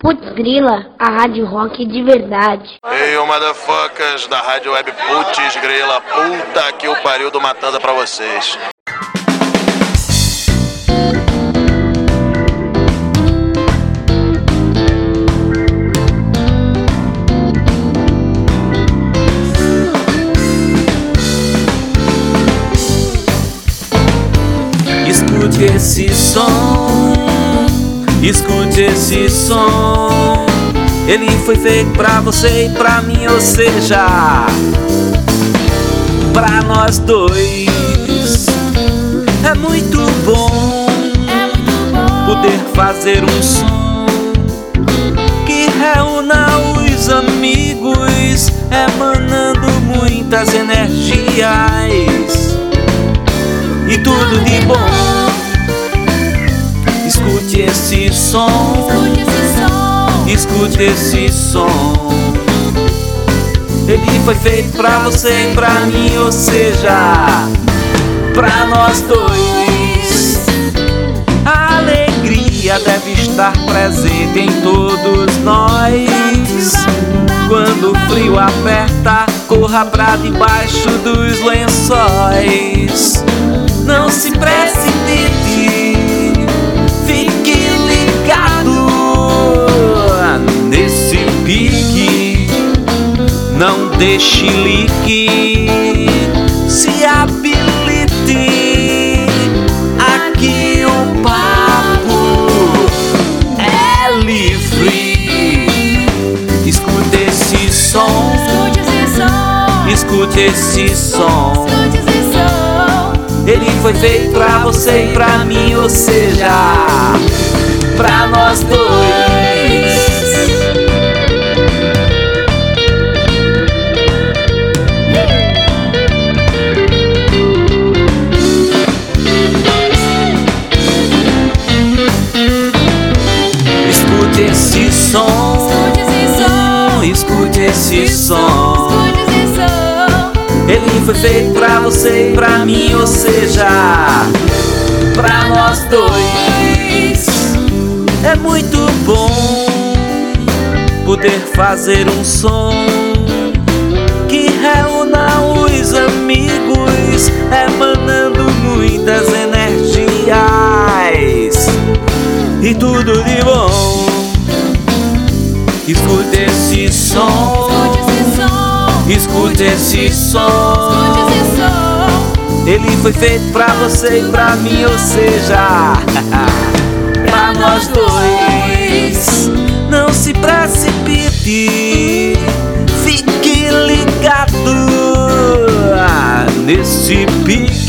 Putz Grila, a rádio rock de verdade. Ei, ô motherfuckers da rádio web Putz Grila, puta que o pariu do Matanda pra vocês. Escute esse som, escute esse som. Ele foi feito pra você e pra mim, ou seja, pra nós dois. É muito bom poder fazer um som que reúna os amigos, emanando muitas energias e tudo de bom. Escute esse som, escute esse som. Ele foi feito pra você e pra mim, ou seja, pra nós dois. A alegria deve estar presente em todos nós. Quando o frio aperta, corra pra debaixo dos lençóis. Não se precipite, Não deixe lique, se habilite. Aqui o papo é livre. Escute esse som, escute esse som. Ele foi feito pra você e pra mim, ou seja, pra nós dois. Escute esse som. Ele foi feito pra você e pra mim, ou seja, pra nós dois. É muito bom poder fazer um som que reúna os amigos, emanando muitas energias e tudo de bom. Escute esse som. Escute esse som. Ele foi feito pra você e pra mim, ou seja, pra nós dois. Não se precipite, fique ligado nesse pique.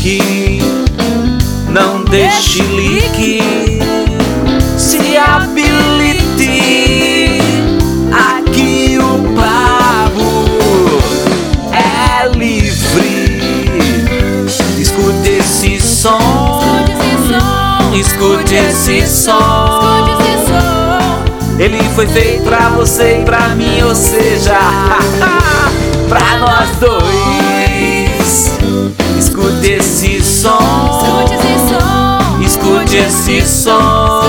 Esse som. Ele foi feito pra você e pra mim, ou seja, pra nós dois. Escute esse som, escute esse som.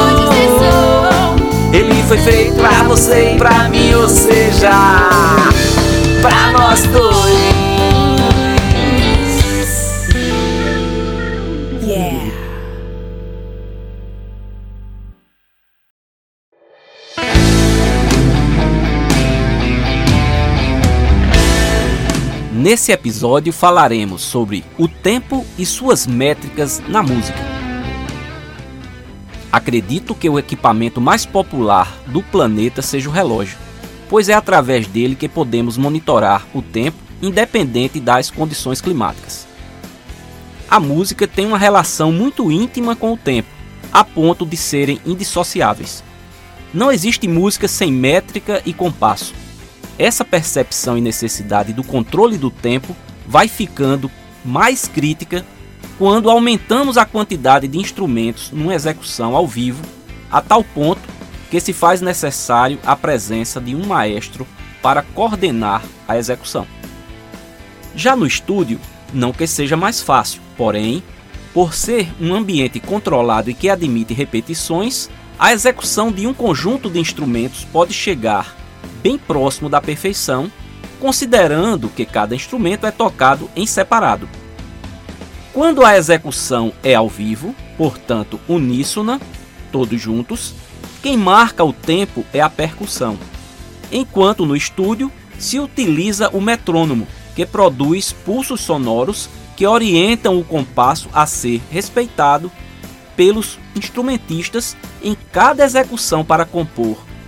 Ele foi feito pra você e pra mim, ou seja, pra nós dois. Nesse episódio falaremos sobre o tempo e suas métricas na música. Acredito que o equipamento mais popular do planeta seja o relógio, pois é através dele que podemos monitorar o tempo independente das condições climáticas. A música tem uma relação muito íntima com o tempo, a ponto de serem indissociáveis. Não existe música sem métrica e compasso. Essa percepção e necessidade do controle do tempo vai ficando mais crítica quando aumentamos a quantidade de instrumentos numa execução ao vivo, a tal ponto que se faz necessário a presença de um maestro para coordenar a execução. Já no estúdio, não que seja mais fácil, porém, por ser um ambiente controlado e que admite repetições, A execução de um conjunto de instrumentos pode chegar bem próximo da perfeição, considerando que cada instrumento é tocado em separado. Quando a execução é ao vivo, portanto uníssona, todos juntos, quem marca o tempo é a percussão, enquanto no estúdio se utiliza o metrônomo, que produz pulsos sonoros que orientam o compasso a ser respeitado pelos instrumentistas em cada execução para compor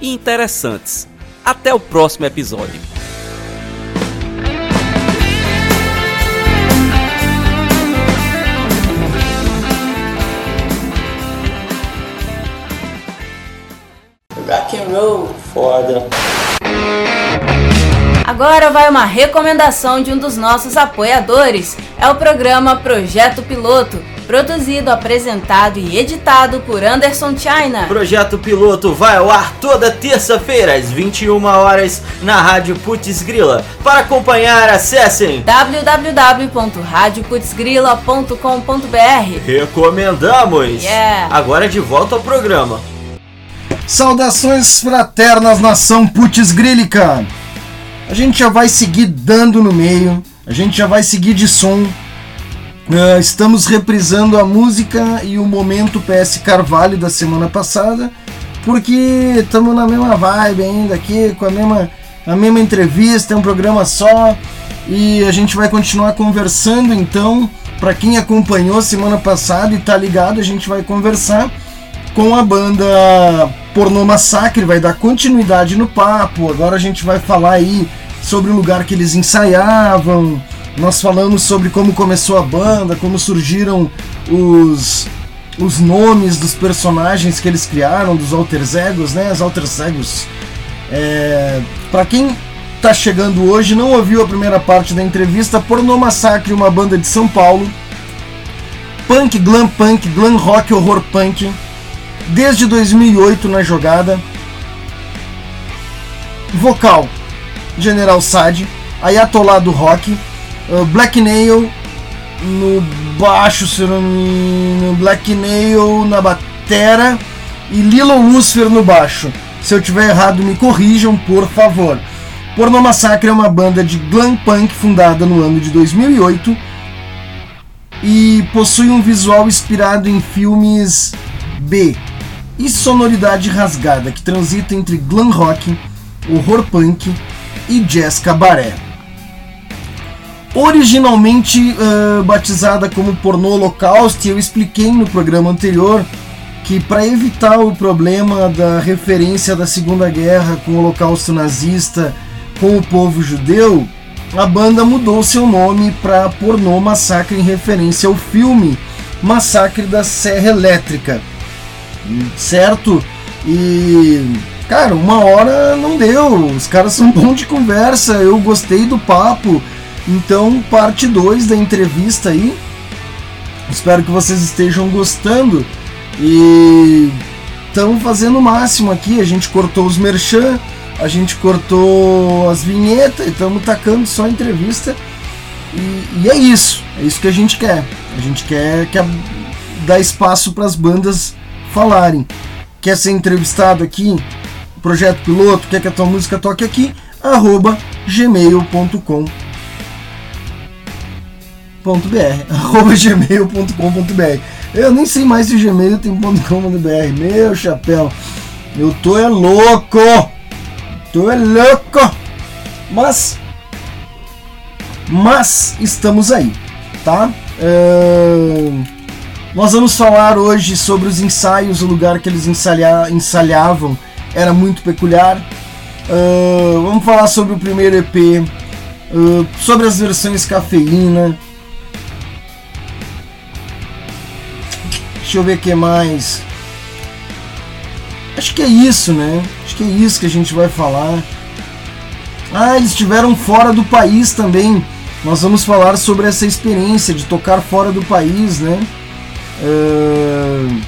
e interessantes. Até o próximo episódio. Rock and roll. Foda. Agora vai uma recomendação de um dos nossos apoiadores. É o programa Projeto Piloto, produzido, apresentado e editado por Anderson China. Projeto Piloto vai ao ar toda terça-feira às 21 horas na Rádio Putz Grila. Para acompanhar, acessem www.radioputzgrila.com.br. Recomendamos. Yeah. Agora de volta ao programa. Saudações fraternas, nação Putz Grílica! A gente já vai seguir dando no meio, a gente já vai seguir de som. Uh, estamos reprisando a música e o momento PS Carvalho da semana passada, porque estamos na mesma vibe ainda aqui, com a mesma, a mesma entrevista, é um programa só e a gente vai continuar conversando então. Para quem acompanhou semana passada e tá ligado, a gente vai conversar com a banda Pornô Massacre, vai dar continuidade no papo. Agora a gente vai falar aí sobre o lugar que eles ensaiavam. Nós falamos sobre como começou a banda, como surgiram os os nomes dos personagens que eles criaram, dos alter egos, né? As alter egos. É, para quem tá chegando hoje, não ouviu a primeira parte da entrevista, Pornô Massacre, uma banda de São Paulo. Punk, glam punk, glam rock, horror punk desde 2008 na jogada. Vocal: General Sad, Ayatollah do Rock, uh, Black Nail no baixo, se não me... Black Nail na batera e Lilo Lucifer no baixo. Se eu tiver errado, me corrijam, por favor. Porno Massacre é uma banda de glam punk fundada no ano de 2008 e possui um visual inspirado em filmes B e sonoridade rasgada que transita entre glam rock, horror punk e jazz cabaré. Originalmente uh, batizada como Pornô Holocausto, eu expliquei no programa anterior que para evitar o problema da referência da Segunda Guerra com o Holocausto nazista com o povo judeu, a banda mudou seu nome para Pornô Massacre em referência ao filme Massacre da Serra Elétrica, certo? E cara, uma hora não deu. Os caras são bons de conversa, eu gostei do papo. Então, parte 2 da entrevista aí. Espero que vocês estejam gostando. E estamos fazendo o máximo aqui. A gente cortou os merchan, a gente cortou as vinhetas e estamos tacando só entrevista. E, e, é isso, é isso que a gente quer. A gente quer, quer dar espaço para as bandas falarem. Quer ser entrevistado aqui? Projeto piloto? Quer que a tua música toque aqui? Arroba gmail.com gmail.com.br Eu nem sei mais se Gmail tem .com.br Meu chapéu Eu tô é louco Tô é louco Mas Mas estamos aí Tá? Nós vamos falar hoje sobre os ensaios, o lugar que eles ensaiavam ensaiavam era muito peculiar. Vamos falar sobre o primeiro EP, sobre as versões cafeína. Deixa eu ver o que mais. acho que é isso, né? Acho que é isso que a gente vai falar. Ah, eles estiveram fora do país também. Nós vamos falar sobre essa experiência de tocar fora do país, né? Uh...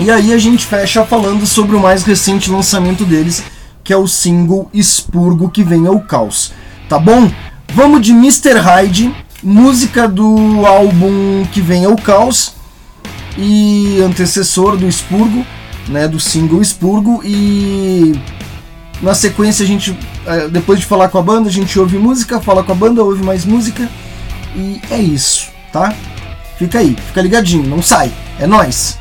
E aí a gente fecha falando sobre o mais recente lançamento deles, que é o single Expurgo que vem ao caos. Tá bom? Vamos de Mr. Hyde, música do álbum que vem ao caos e antecessor do Expurgo, né, do single Expurgo e na sequência a gente é, depois de falar com a banda, a gente ouve música, fala com a banda, ouve mais música e é isso, tá? Fica aí, fica ligadinho, não sai. É nós.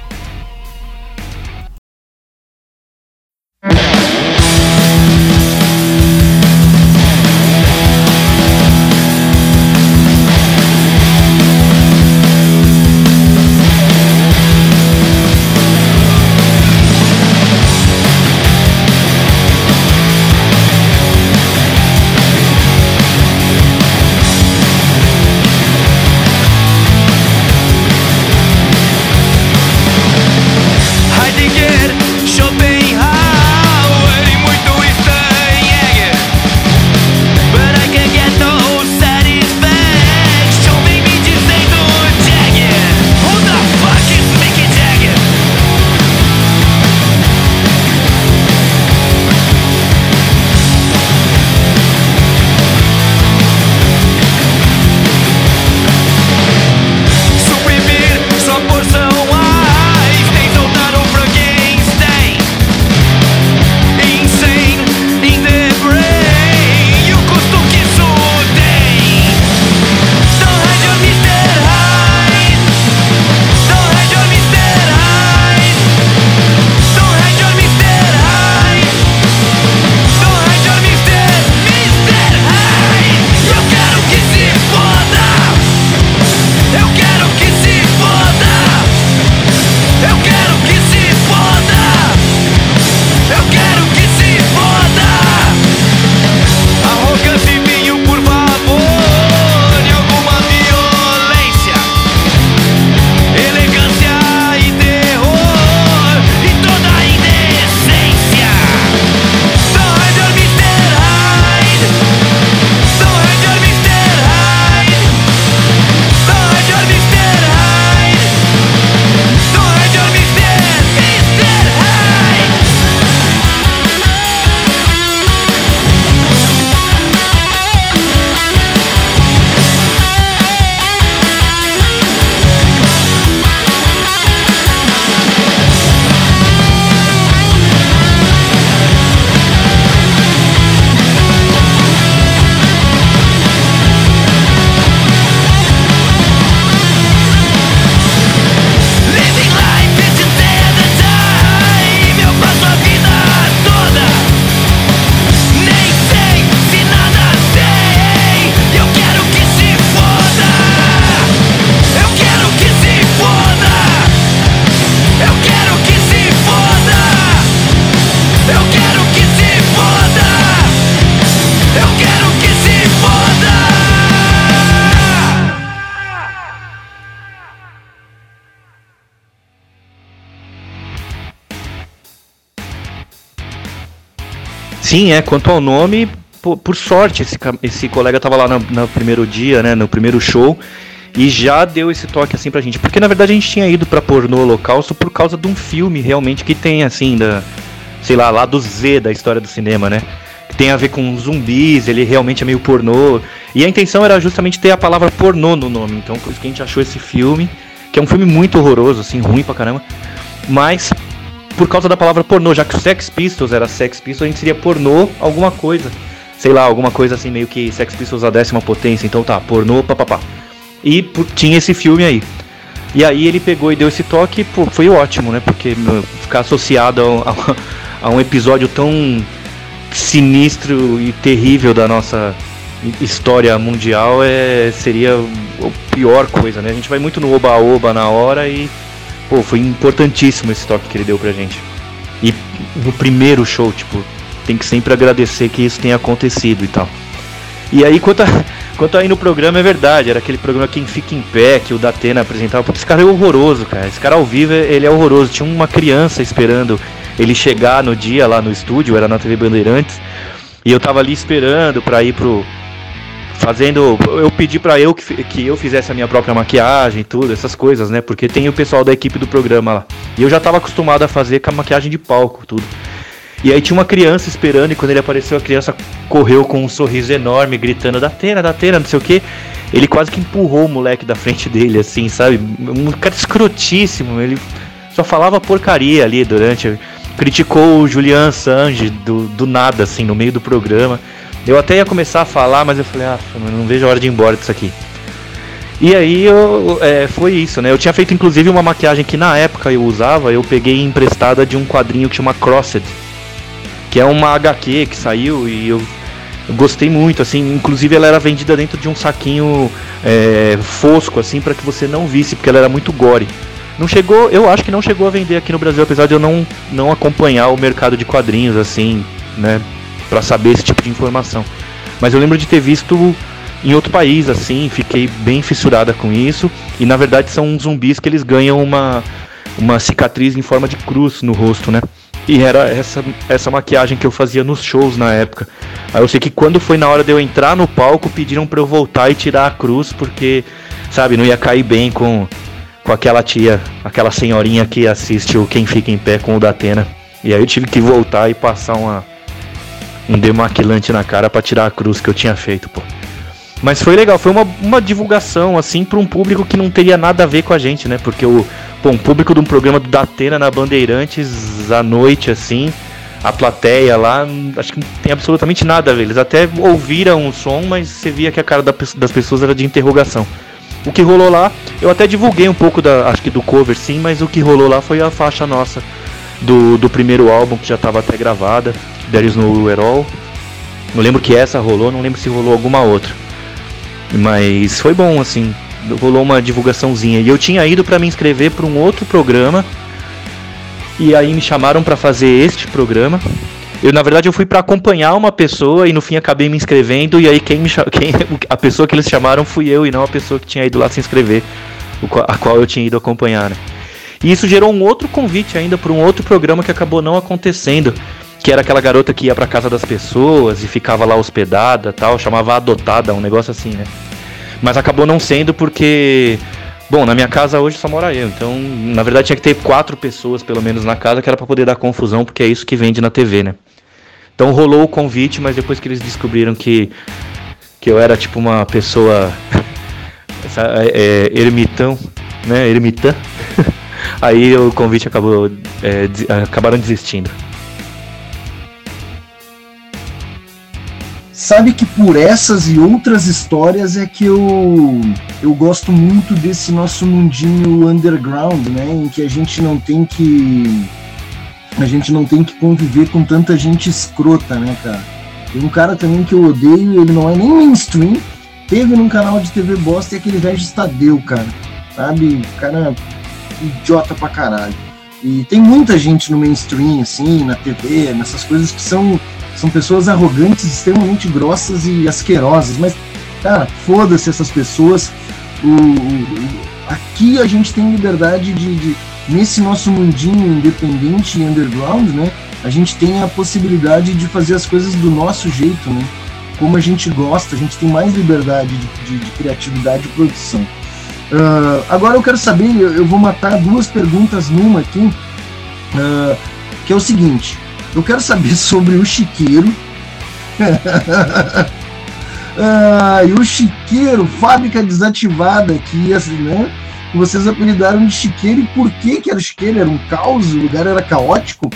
Sim, é. Quanto ao nome, por, por sorte, esse, esse colega estava lá no, no, primeiro dia, né, no primeiro show, e já deu esse toque assim pra gente. Porque na verdade a gente tinha ido pra Pornô Holocausto por causa de um filme realmente que tem, assim, da, sei lá, lá do Z da história do cinema, né? Que tem a ver com zumbis, ele realmente é meio pornô. E a intenção era justamente ter a palavra pornô no nome. Então por isso que a gente achou esse filme, que é um filme muito horroroso, assim, ruim pra caramba. Mas por causa da palavra pornô, já que o Sex Pistols era Sex Pistols, a gente seria pornô alguma coisa. Sei lá, alguma coisa assim, meio que Sex Pistols a décima potência. Então tá, pornô, papapá. E tinha esse filme aí. E aí ele pegou e deu esse toque, pô, foi ótimo, né? Porque ficar associado a, a, a um episódio tão sinistro e terrível da nossa história mundial é, seria a pior coisa, né? A gente vai muito no oba-oba na hora e pô, foi importantíssimo esse toque que ele deu pra gente. E no primeiro show, tipo, tem que sempre agradecer que isso tenha acontecido e tal. E aí, quanto, a, quanto aí no programa, é verdade, era aquele programa Quem Fica em Pé, que o Datena apresentava. Pô, esse cara é horroroso, cara. Esse cara ao vivo, ele é horroroso. Tinha uma criança esperando ele chegar no dia lá no estúdio, era na TV Bandeirantes. E eu tava ali esperando pra ir pro. Fazendo. Eu pedi pra eu que, que eu fizesse a minha própria maquiagem, tudo, essas coisas, né? Porque tem o pessoal da equipe do programa lá. E eu já tava acostumado a fazer com a maquiagem de palco, tudo. E aí tinha uma criança esperando, e quando ele apareceu, a criança correu com um sorriso enorme, gritando: da Tena, da Tena, não sei o que. Ele quase que empurrou o moleque da frente dele, assim, sabe? Um cara escrotíssimo. Ele só falava porcaria ali durante. Criticou o Julian Assange do, do nada, assim, no meio do programa. Eu até ia começar a falar, mas eu falei, ah, não vejo a hora de ir embora disso aqui. E aí eu, é, foi isso, né? Eu tinha feito inclusive uma maquiagem que na época eu usava, eu peguei emprestada de um quadrinho que chama Crossed, que é uma HQ que saiu e eu, eu gostei muito, assim, inclusive ela era vendida dentro de um saquinho é, fosco, assim, para que você não visse, porque ela era muito gore. Não chegou, eu acho que não chegou a vender aqui no Brasil, apesar de eu não, não acompanhar o mercado de quadrinhos, assim, né, para saber esse tipo de informação. Mas eu lembro de ter visto em outro país, assim, fiquei bem fissurada com isso. E na verdade são zumbis que eles ganham uma, uma cicatriz em forma de cruz no rosto, né? E era essa, essa maquiagem que eu fazia nos shows na época. Aí eu sei que quando foi na hora de eu entrar no palco, pediram pra eu voltar e tirar a cruz, porque, sabe, não ia cair bem com, com aquela tia, aquela senhorinha que assiste o Quem Fica em Pé com o Datena. E aí eu tive que voltar e passar uma, um demaquilante na cara para tirar a cruz que eu tinha feito, pô. Mas foi legal, foi uma, uma divulgação, assim, para um público que não teria nada a ver com a gente, né? Porque o pô, um público de um programa do Datena na Bandeirantes à noite, assim, a plateia lá, acho que não tem absolutamente nada a ver. Eles até ouviram o som, mas você via que a cara das pessoas era de interrogação. O que rolou lá, eu até divulguei um pouco da, acho que do cover sim, mas o que rolou lá foi a faixa nossa do, do primeiro álbum que já estava até gravada, There Is No All. Não lembro que essa rolou, não lembro se rolou alguma outra. Mas foi bom, assim. Rolou uma divulgaçãozinha. E eu tinha ido para me inscrever para um outro programa. E aí me chamaram para fazer este programa. Eu, na verdade, eu fui para acompanhar uma pessoa e no fim acabei me inscrevendo. E aí quem me quem, a pessoa que eles chamaram fui eu e não a pessoa que tinha ido lá se inscrever, a qual eu tinha ido acompanhar. Né? E isso gerou um outro convite ainda para um outro programa que acabou não acontecendo que era aquela garota que ia pra casa das pessoas e ficava lá hospedada tal, chamava adotada, um negócio assim, né? Mas acabou não sendo porque. Bom, na minha casa hoje só mora eu, então na verdade tinha que ter quatro pessoas pelo menos na casa que era para poder dar confusão, porque é isso que vende na TV, né? Então rolou o convite, mas depois que eles descobriram que, que eu era tipo uma pessoa essa, é, é, ermitão, né? Ermitã, aí o convite acabou é, des, acabaram desistindo. Sabe que por essas e outras histórias é que eu, eu gosto muito desse nosso mundinho underground, né? Em que a gente não tem que. A gente não tem que conviver com tanta gente escrota, né, cara? Tem um cara também que eu odeio, ele não é nem mainstream, teve num canal de TV bosta e aquele velho Estadeu, cara. Sabe? O cara idiota pra caralho. E tem muita gente no mainstream, assim, na TV, nessas coisas que são são pessoas arrogantes, extremamente grossas e asquerosas. Mas, cara, foda-se essas pessoas. O, o, aqui a gente tem liberdade de, de, nesse nosso mundinho independente e underground, né? A gente tem a possibilidade de fazer as coisas do nosso jeito, né? Como a gente gosta, a gente tem mais liberdade de, de, de criatividade e produção. Uh, agora eu quero saber, eu, eu, vou matar duas perguntas numa aqui, uh, que é o seguinte: eu quero saber sobre o chiqueiro. ah, e o chiqueiro, fábrica desativada aqui, assim, né? Vocês apelidaram de chiqueiro e por que que era chiqueiro? Era um caos, o lugar era caótico.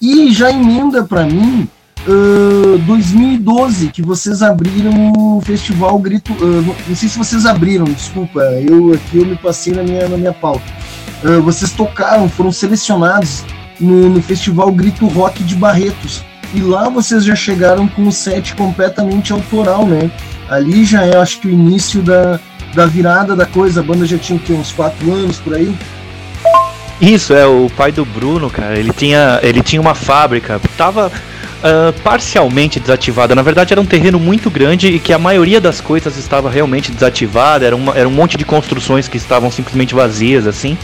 E já emenda para mim uh, 2012, que vocês abriram o festival Grito. Uh, não sei se vocês abriram, desculpa, eu aqui eu me passei na minha, na minha pauta. Uh, vocês tocaram, foram selecionados no, no Festival Grito Rock de Barretos. E lá vocês já chegaram com um set completamente autoral, né? Ali já é, acho que, o início da, da virada da coisa. A banda já tinha uns quatro anos por aí? Isso, é, o pai do Bruno, cara, ele tinha, ele tinha uma fábrica. Tava. Uh, parcialmente desativada. Na verdade, era um terreno muito grande e que a maioria das coisas estava realmente desativada. Era, uma, era um monte de construções que estavam simplesmente vazias, assim.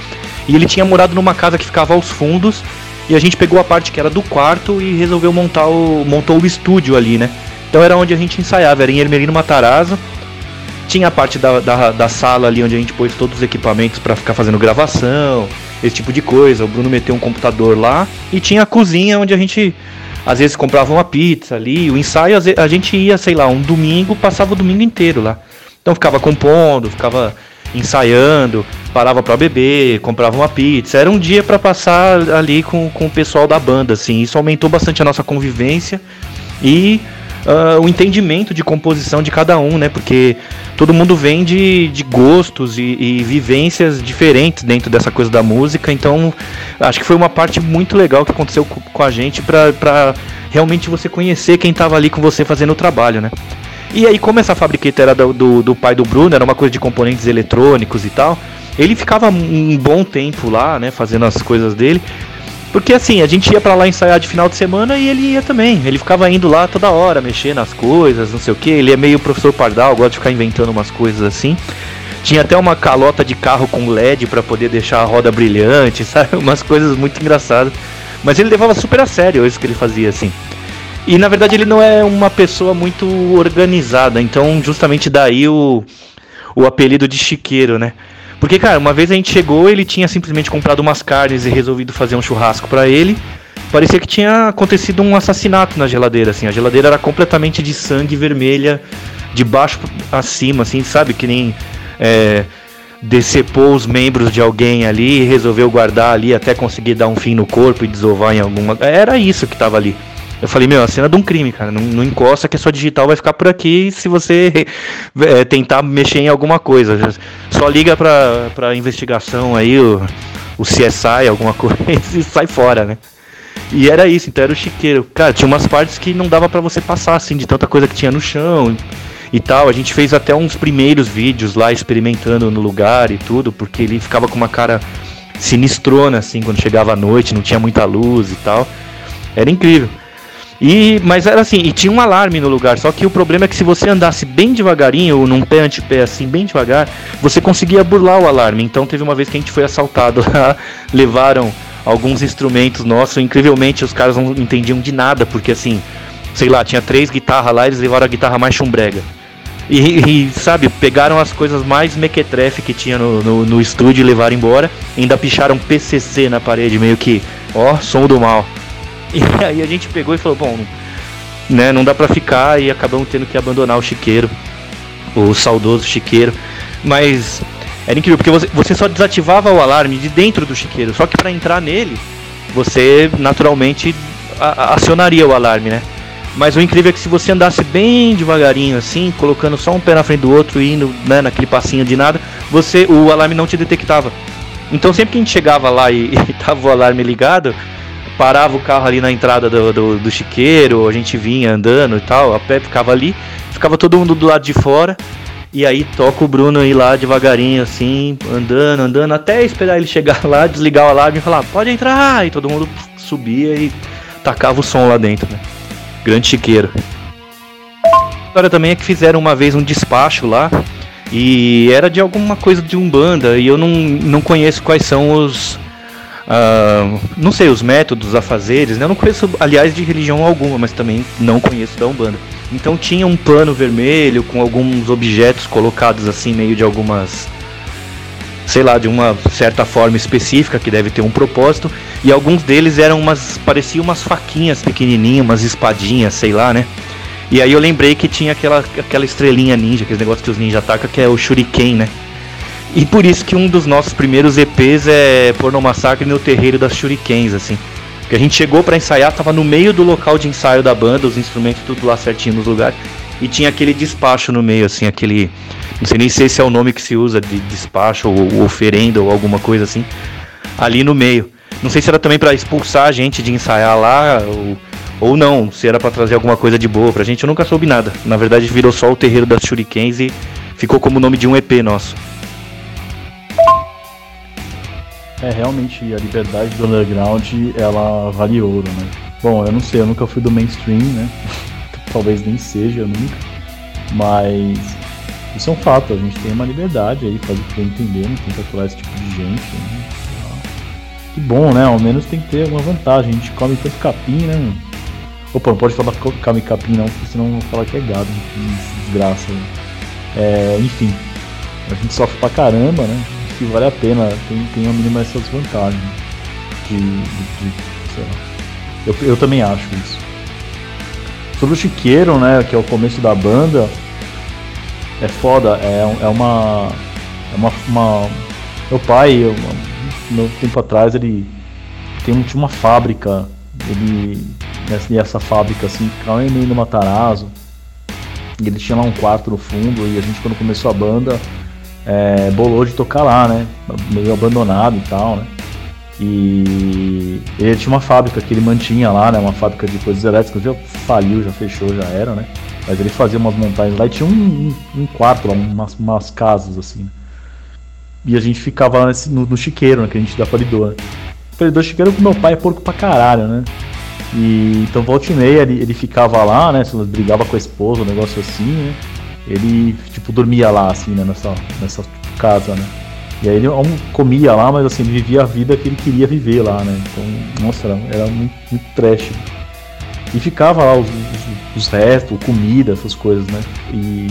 E ele tinha morado numa casa que ficava aos fundos. E a gente pegou a parte que era do quarto e resolveu montar o, montou o estúdio ali, né? Então era onde a gente ensaiava, era em Hermelino Matarazzo. Tinha a parte da, da, da sala ali onde a gente pôs todos os equipamentos para ficar fazendo gravação, esse tipo de coisa. O Bruno meteu um computador lá. E tinha a cozinha onde a gente às vezes comprava uma pizza ali. O ensaio a gente ia, sei lá, um domingo, passava o domingo inteiro lá. Então ficava compondo, ficava ensaiando, parava para beber, comprava uma pizza. Era um dia para passar ali com, com o pessoal da banda, assim. Isso aumentou bastante a nossa convivência e uh, o entendimento de composição de cada um, né? Porque todo mundo vem de, de gostos e, e, vivências diferentes dentro dessa coisa da música. Então, acho que foi uma parte muito legal que aconteceu com a gente para realmente você conhecer quem estava ali com você fazendo o trabalho, né? E aí, como essa fabriqueta era do, do, do, pai do Bruno, era uma coisa de componentes eletrônicos e tal, ele ficava um bom tempo lá, né, fazendo as coisas dele. Porque assim, a gente ia para lá ensaiar de final de semana e ele ia também. Ele ficava indo lá toda hora, mexendo nas coisas, não sei o que. Ele é meio professor Pardal, gosta de ficar inventando umas coisas assim. Tinha até uma calota de carro com LED para poder deixar a roda brilhante, sabe? Umas coisas muito engraçadas. Mas ele levava super a sério isso que ele fazia assim. E na verdade ele não é uma pessoa muito organizada, então justamente daí o, o apelido de chiqueiro, né? Porque, cara, uma vez a gente chegou, ele tinha simplesmente comprado umas carnes e resolvido fazer um churrasco para ele. Parecia que tinha acontecido um assassinato na geladeira, assim. A geladeira era completamente de sangue vermelha, de baixo acima, assim, sabe? Que nem é, decepou os membros de alguém ali resolveu guardar ali até conseguir dar um fim no corpo e desovar em alguma. Era isso que tava ali. Eu falei, meu, a cena de um crime, cara. Não, não encosta que a sua digital vai ficar por aqui se você é, tentar mexer em alguma coisa. Só liga pra, pra investigação aí, o, o CSI, alguma coisa, e sai fora, né? E era isso, então era o chiqueiro. Cara, tinha umas partes que não dava para você passar, assim, de tanta coisa que tinha no chão e tal. A gente fez até uns primeiros vídeos lá experimentando no lugar e tudo, porque ele ficava com uma cara sinistrona, assim, quando chegava à noite, não tinha muita luz e tal. Era incrível. E, mas era assim, e tinha um alarme no lugar. Só que o problema é que se você andasse bem devagarinho, ou num pé antepé assim, bem devagar, você conseguia burlar o alarme. Então teve uma vez que a gente foi assaltado lá, levaram alguns instrumentos nossos. Incrivelmente os caras não entendiam de nada, porque assim, sei lá, tinha três guitarras lá, eles levaram a guitarra mais chumbrega. E, e, sabe, pegaram as coisas mais mequetrefe que tinha no, no, no estúdio e levaram embora. Ainda picharam PCC na parede, meio que, ó, som do mal. E aí a gente pegou e falou, bom, né, não dá pra ficar e acabamos tendo que abandonar o chiqueiro, o saudoso chiqueiro. Mas era incrível, porque você, você só desativava o alarme de dentro do chiqueiro, só que para entrar nele, você naturalmente acionaria o alarme, né? Mas o incrível é que se você andasse bem devagarinho assim, colocando só um pé na frente do outro e indo né, naquele passinho de nada, você o alarme não te detectava. Então sempre que a gente chegava lá e, e tava o alarme ligado, parava o carro ali na entrada do, do, do chiqueiro, a gente vinha andando e tal, a pé ficava ali, ficava todo mundo do lado de fora. E aí toca o Bruno ir lá devagarinho, assim, andando, andando, até esperar ele chegar lá, desligar o alarme e falar, pode entrar! E todo mundo subia e tacava o som lá dentro, né? Grande chiqueiro. A história também é que fizeram uma vez um despacho lá, e era de alguma coisa de Umbanda, e eu não, não conheço quais são os, Uh, não sei os métodos, afazeres, né? Eu não conheço, aliás, de religião alguma, mas também não conheço da Umbanda. Então tinha um pano vermelho com alguns objetos colocados assim, meio de algumas. Sei lá, de uma certa forma específica que deve ter um propósito. E alguns deles eram umas. pareciam umas faquinhas pequenininhas, umas espadinhas, sei lá, né? E aí eu lembrei que tinha aquela, aquela estrelinha ninja, aquele negócio que os ninjas atacam, que é o Shuriken, né? E por isso que um dos nossos primeiros EPs é Porno Massacre no Terreiro das Shurikens, assim. Que a gente chegou para ensaiar, tava no meio do local de ensaio da banda, os instrumentos tudo lá certinho nos lugares. E tinha aquele despacho no meio, assim, aquele. Não sei nem se esse é o nome que se usa de despacho ou oferenda ou alguma coisa assim. Ali no meio. Não sei se era também para expulsar a gente de ensaiar lá ou, ou não, se era para trazer alguma coisa de boa pra gente. Eu nunca soube nada. Na verdade, virou só o Terreiro das Shurikens e ficou como o nome de um EP nosso. É, realmente, a liberdade do underground, ela vale ouro, né? Bom, eu não sei, eu nunca fui do mainstream, né? Talvez nem seja nunca. Mas isso é um fato, a gente tem uma liberdade aí, faz o que entender, não tem que esse tipo de gente. Né? Que bom, né? Ao menos tem que ter alguma vantagem. A gente come tanto capim, né? Opa, não pode falar come capim não, porque senão vão falar que é gado, que desgraça. É, enfim, a gente sofre pra caramba, né? Que vale a pena, tem, tem a mínima essas vantagens. De, de, de sei lá. Eu, eu também acho isso. Sobre o Chiqueiro, né, que é o começo da banda, é foda, é, é uma. É uma, uma. Meu pai, eu, meu tempo atrás, ele tem, tinha uma fábrica, ele. Nessa, nessa fábrica assim, ficava meio no Matarazzo. E ele tinha lá um quarto no fundo e a gente quando começou a banda é, bolou de tocar lá, né? Meio abandonado e tal, né? E ele tinha uma fábrica que ele mantinha lá, né? Uma fábrica de coisas elétricas, já faliu, já fechou, já era, né? Mas ele fazia umas montagens lá e tinha um, um, quarto lá, umas, umas, casas assim. E a gente ficava lá nesse, no, no, chiqueiro, né? Que a gente dá paridor. Né? Paridor chiqueiro com meu pai é porco pra caralho, né? E então volta e meia ele, ele ficava lá, né? Se brigava com a esposa, um negócio assim, né? Ele tipo dormia lá, assim, né? Nessa, nessa casa, né? E aí ele comia lá, mas assim, ele vivia a vida que ele queria viver lá, né? Então, nossa, era, era muito, muito trash. E ficava lá os, os, os, restos, comida, essas coisas, né? E.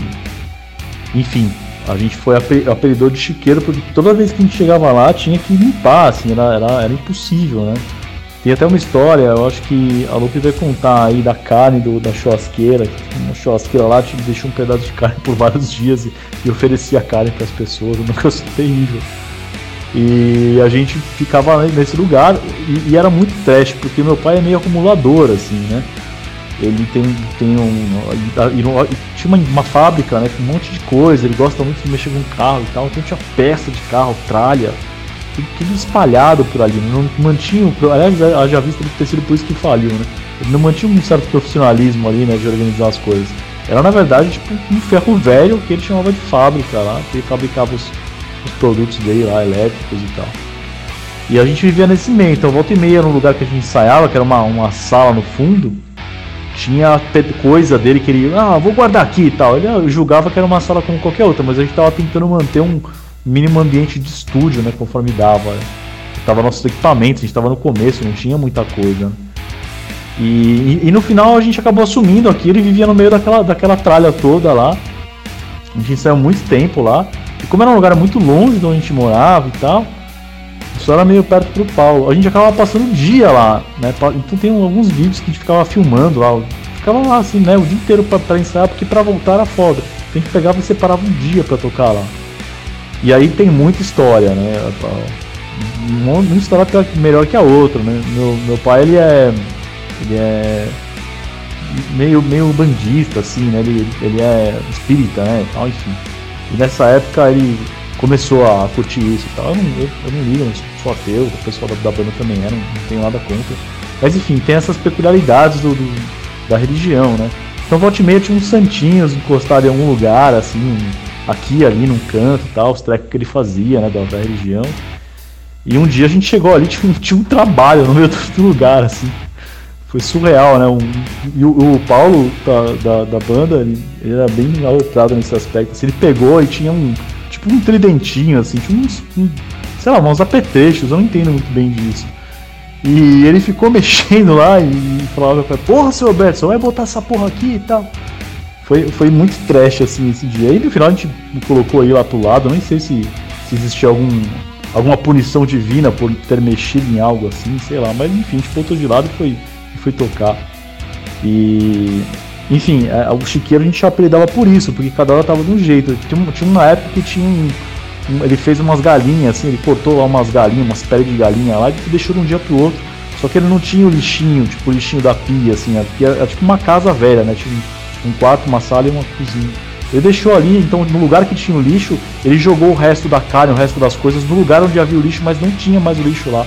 Enfim, a gente foi apelidor de chiqueiro porque toda vez que a gente chegava lá tinha que limpar, assim, era, era, era impossível, né? Tem até uma história, eu acho que a Lupe vai contar aí da carne do, da churrasqueira. Uma churrasqueira lá te deixou um pedaço de carne por vários dias e, e oferecia carne para as pessoas. Um negócio terrível. E a gente ficava nesse lugar e, e, era muito trash, porque meu pai é meio acumulador, assim, né? Ele tem, tem um. Tinha uma, uma fábrica, né? Com um monte de coisa, ele gosta muito de mexer com carro e tal, então tinha peça de carro, tralha tudo espalhado por ali, não mantinha, aliás, já visto ter sido por isso que faliu, né? Ele não mantinha um certo profissionalismo ali, né, de organizar as coisas. Era na verdade tipo um ferro velho que ele chamava de fábrica lá, que ele fabricava os, os produtos dele lá, elétricos e tal. E a gente vivia nesse meio, então volta e meia no lugar que a gente ensaiava, que era uma, uma sala no fundo, tinha coisa dele que ele, ah, vou guardar aqui e tal. Ele julgava que era uma sala como qualquer outra, mas a gente tava tentando manter um, mínimo ambiente de estúdio, né? Conforme dava. Tava nossos equipamentos, a gente tava no começo, não tinha muita coisa. E, e, e, no final a gente acabou assumindo aquilo e vivia no meio daquela, daquela tralha toda lá. A gente saiu muito tempo lá. E como era um lugar muito longe de onde a gente morava e tal, só era meio perto pro Paulo. A gente acabava passando o dia lá, né? Então tem alguns vídeos que a gente ficava filmando lá. Ficava lá assim, né? O dia inteiro pra, pra ensaiar, porque pra voltar era foda. A gente pegava e separava um dia pra tocar lá. E aí tem muita história, né? Uma história melhor que a outra, né? Meu, meu pai, ele é. Ele é. Meio, meio bandista, assim, né? Ele, ele é espírita, né? Tal, enfim. E nessa época ele começou a curtir isso e tal. Eu não, eu, eu não ligo, eu sou ateu, o pessoal da, da banda também era, não, não tenho nada contra. Mas enfim, tem essas peculiaridades do, do da religião, né? Então volta e meia tinha uns santinhos encostados em algum lugar, assim, aqui ali num canto tal, os trecos que ele fazia, né, da, da religião. E um dia a gente chegou ali, tinha, tinha um trabalho no meio do lugar, assim. Foi surreal, né? Um, e o, o Paulo da, da, da, banda, ele, ele era bem aloprado nesse aspecto. Assim, ele pegou e tinha um. Tipo um tridentinho, assim, tinha uns. Um, sei lá, uns apetrechos, eu não entendo muito bem disso. E ele ficou mexendo lá e falava, porra, seu Roberto, você vai botar essa porra aqui e tal. Foi, foi muito trash assim esse dia. E no final a gente colocou aí lá pro lado, nem sei se, se existia algum, alguma punição divina por ter mexido em algo assim, sei lá, mas enfim, a gente botou de lado e foi, foi tocar. E. Enfim, é, o chiqueiro a gente apelidava por isso, porque cada hora tava de um jeito. Tinha, tinha uma época que tinha um, Ele fez umas galinhas, assim, ele cortou lá umas galinhas, umas peles de galinha lá e deixou de um dia pro outro. Só que ele não tinha o lixinho, tipo o lixinho da pia, assim, era, era tipo uma casa velha, né? Tinha, um quarto, uma sala e uma cozinha. Ele deixou ali, então no lugar que tinha o lixo, ele jogou o resto da carne, o resto das coisas no lugar onde havia o lixo, mas não tinha mais o lixo lá.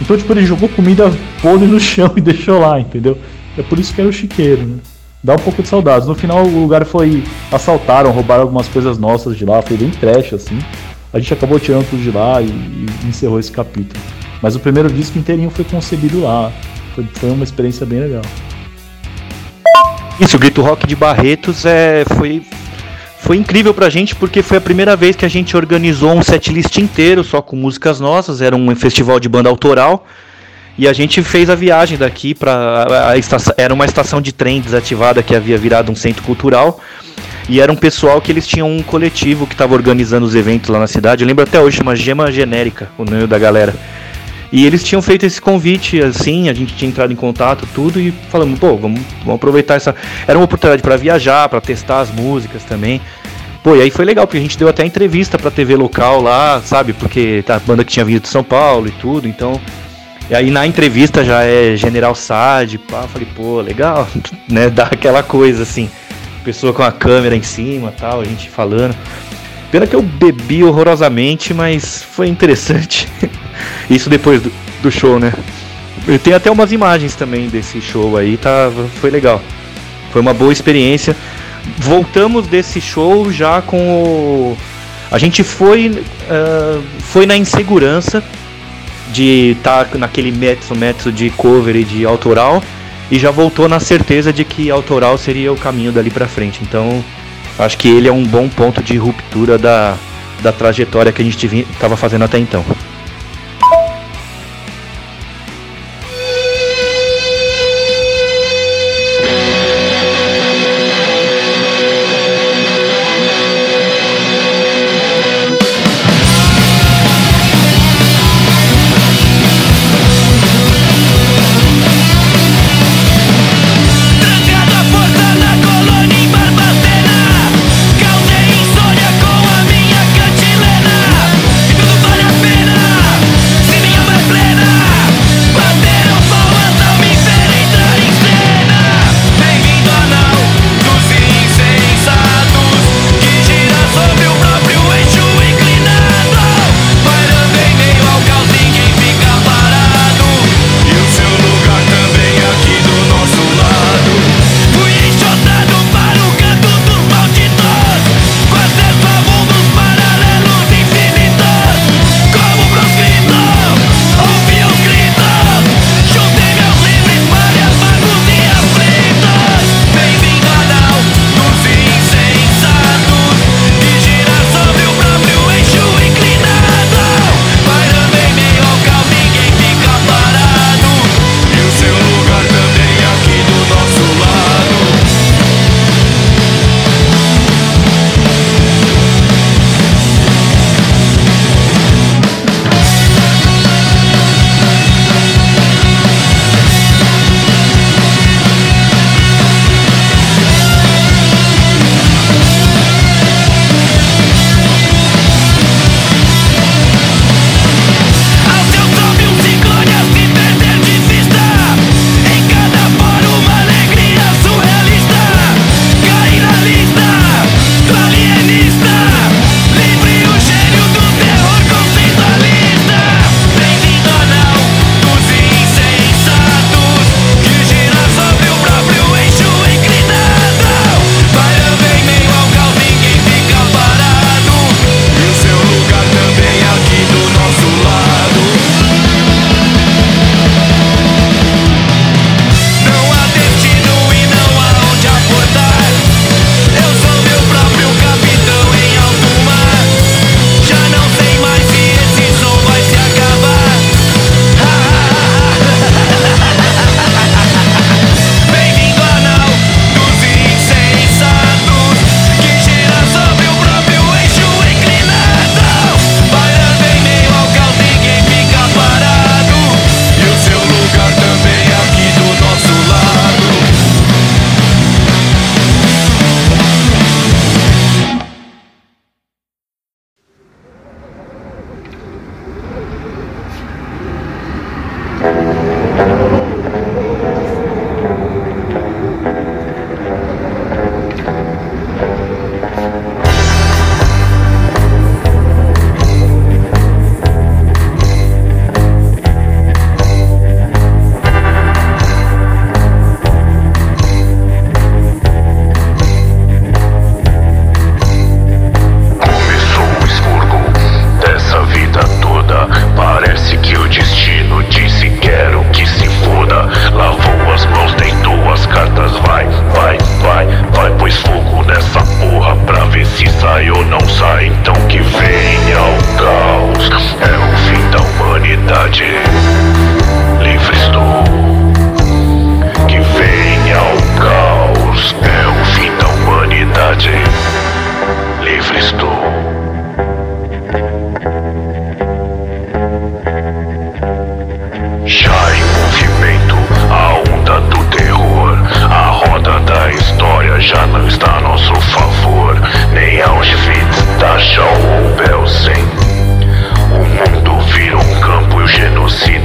Então, tipo, ele jogou comida podre no chão e deixou lá, entendeu? É por isso que era o chiqueiro, né? Dá um pouco de saudades. No final, o lugar foi. assaltaram, roubaram algumas coisas nossas de lá, foi bem trash, assim. A gente acabou tirando tudo de lá e, e encerrou esse capítulo. Mas o primeiro disco inteirinho foi concebido lá. foi, foi uma experiência bem legal. Isso, o Grito Rock de Barretos é, foi, foi incrível pra gente porque foi a primeira vez que a gente organizou um setlist inteiro só com músicas nossas, era um festival de banda autoral. E a gente fez a viagem daqui para era uma estação de trem desativada que havia virado um centro cultural. E era um pessoal que eles tinham um coletivo que estava organizando os eventos lá na cidade. Eu lembro até hoje, chama Gema Genérica, o nome da galera. E eles tinham feito esse convite, assim, a gente tinha entrado em contato, tudo, e falamos, pô, vamos, vamos aproveitar essa. Era uma oportunidade para viajar, para testar as músicas também. Pô, e aí foi legal, porque a gente deu até entrevista pra TV local lá, sabe? Porque tá a banda que tinha vindo de São Paulo e tudo, então. E aí na entrevista já é General Sad, pá, falei, pô, legal, né? Dá aquela coisa assim pessoa com a câmera em cima tal, a gente falando. Pena que eu bebi horrorosamente, mas foi interessante. Isso depois do, do, show, né? Eu tenho até umas imagens também desse show aí, tá, foi legal. Foi uma boa experiência. Voltamos desse show já com o. A gente foi, uh, foi na insegurança de estar tá naquele método, método de cover e de autoral e já voltou na certeza de que autoral seria o caminho dali para frente. Então, acho que ele é um bom ponto de ruptura da, da trajetória que a gente estava fazendo até então.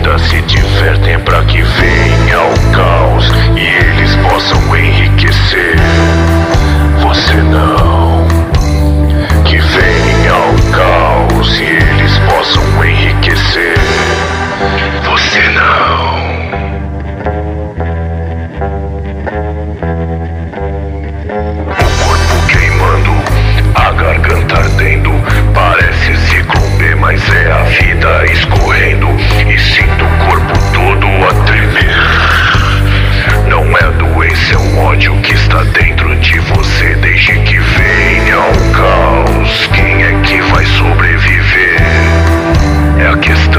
planeta se divertem para que venha o caos e eles possam enriquecer. Você não. Que venha o caos e eles possam enriquecer. Você não. O corpo queimando, a garganta ardendo. Parece ciclo B, mas é a vida escorrendo e sinto o corpo todo a tremer. Não é doença, é o ódio que está dentro de você. Desde que venha o caos, quem é que vai sobreviver? É a questão.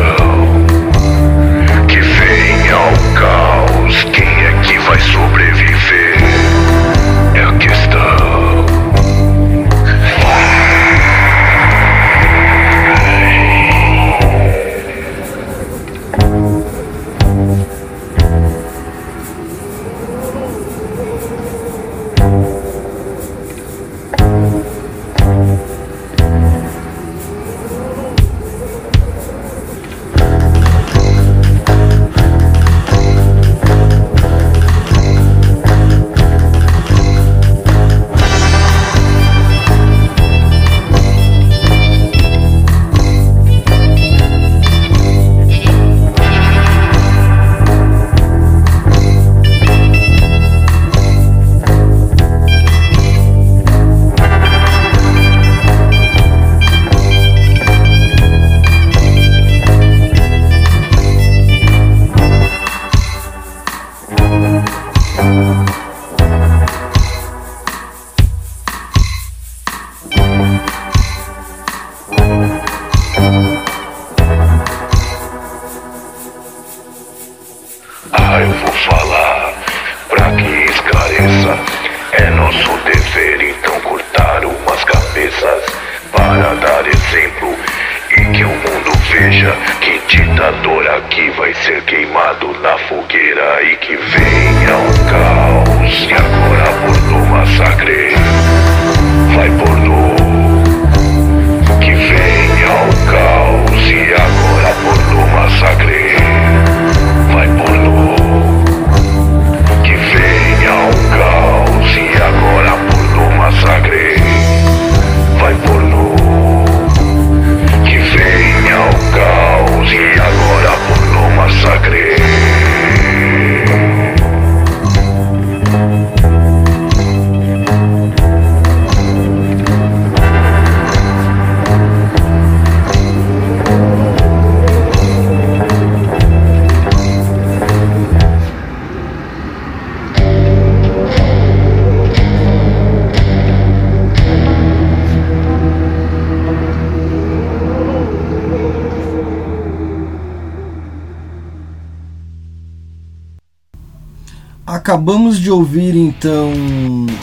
Acabamos de ouvir então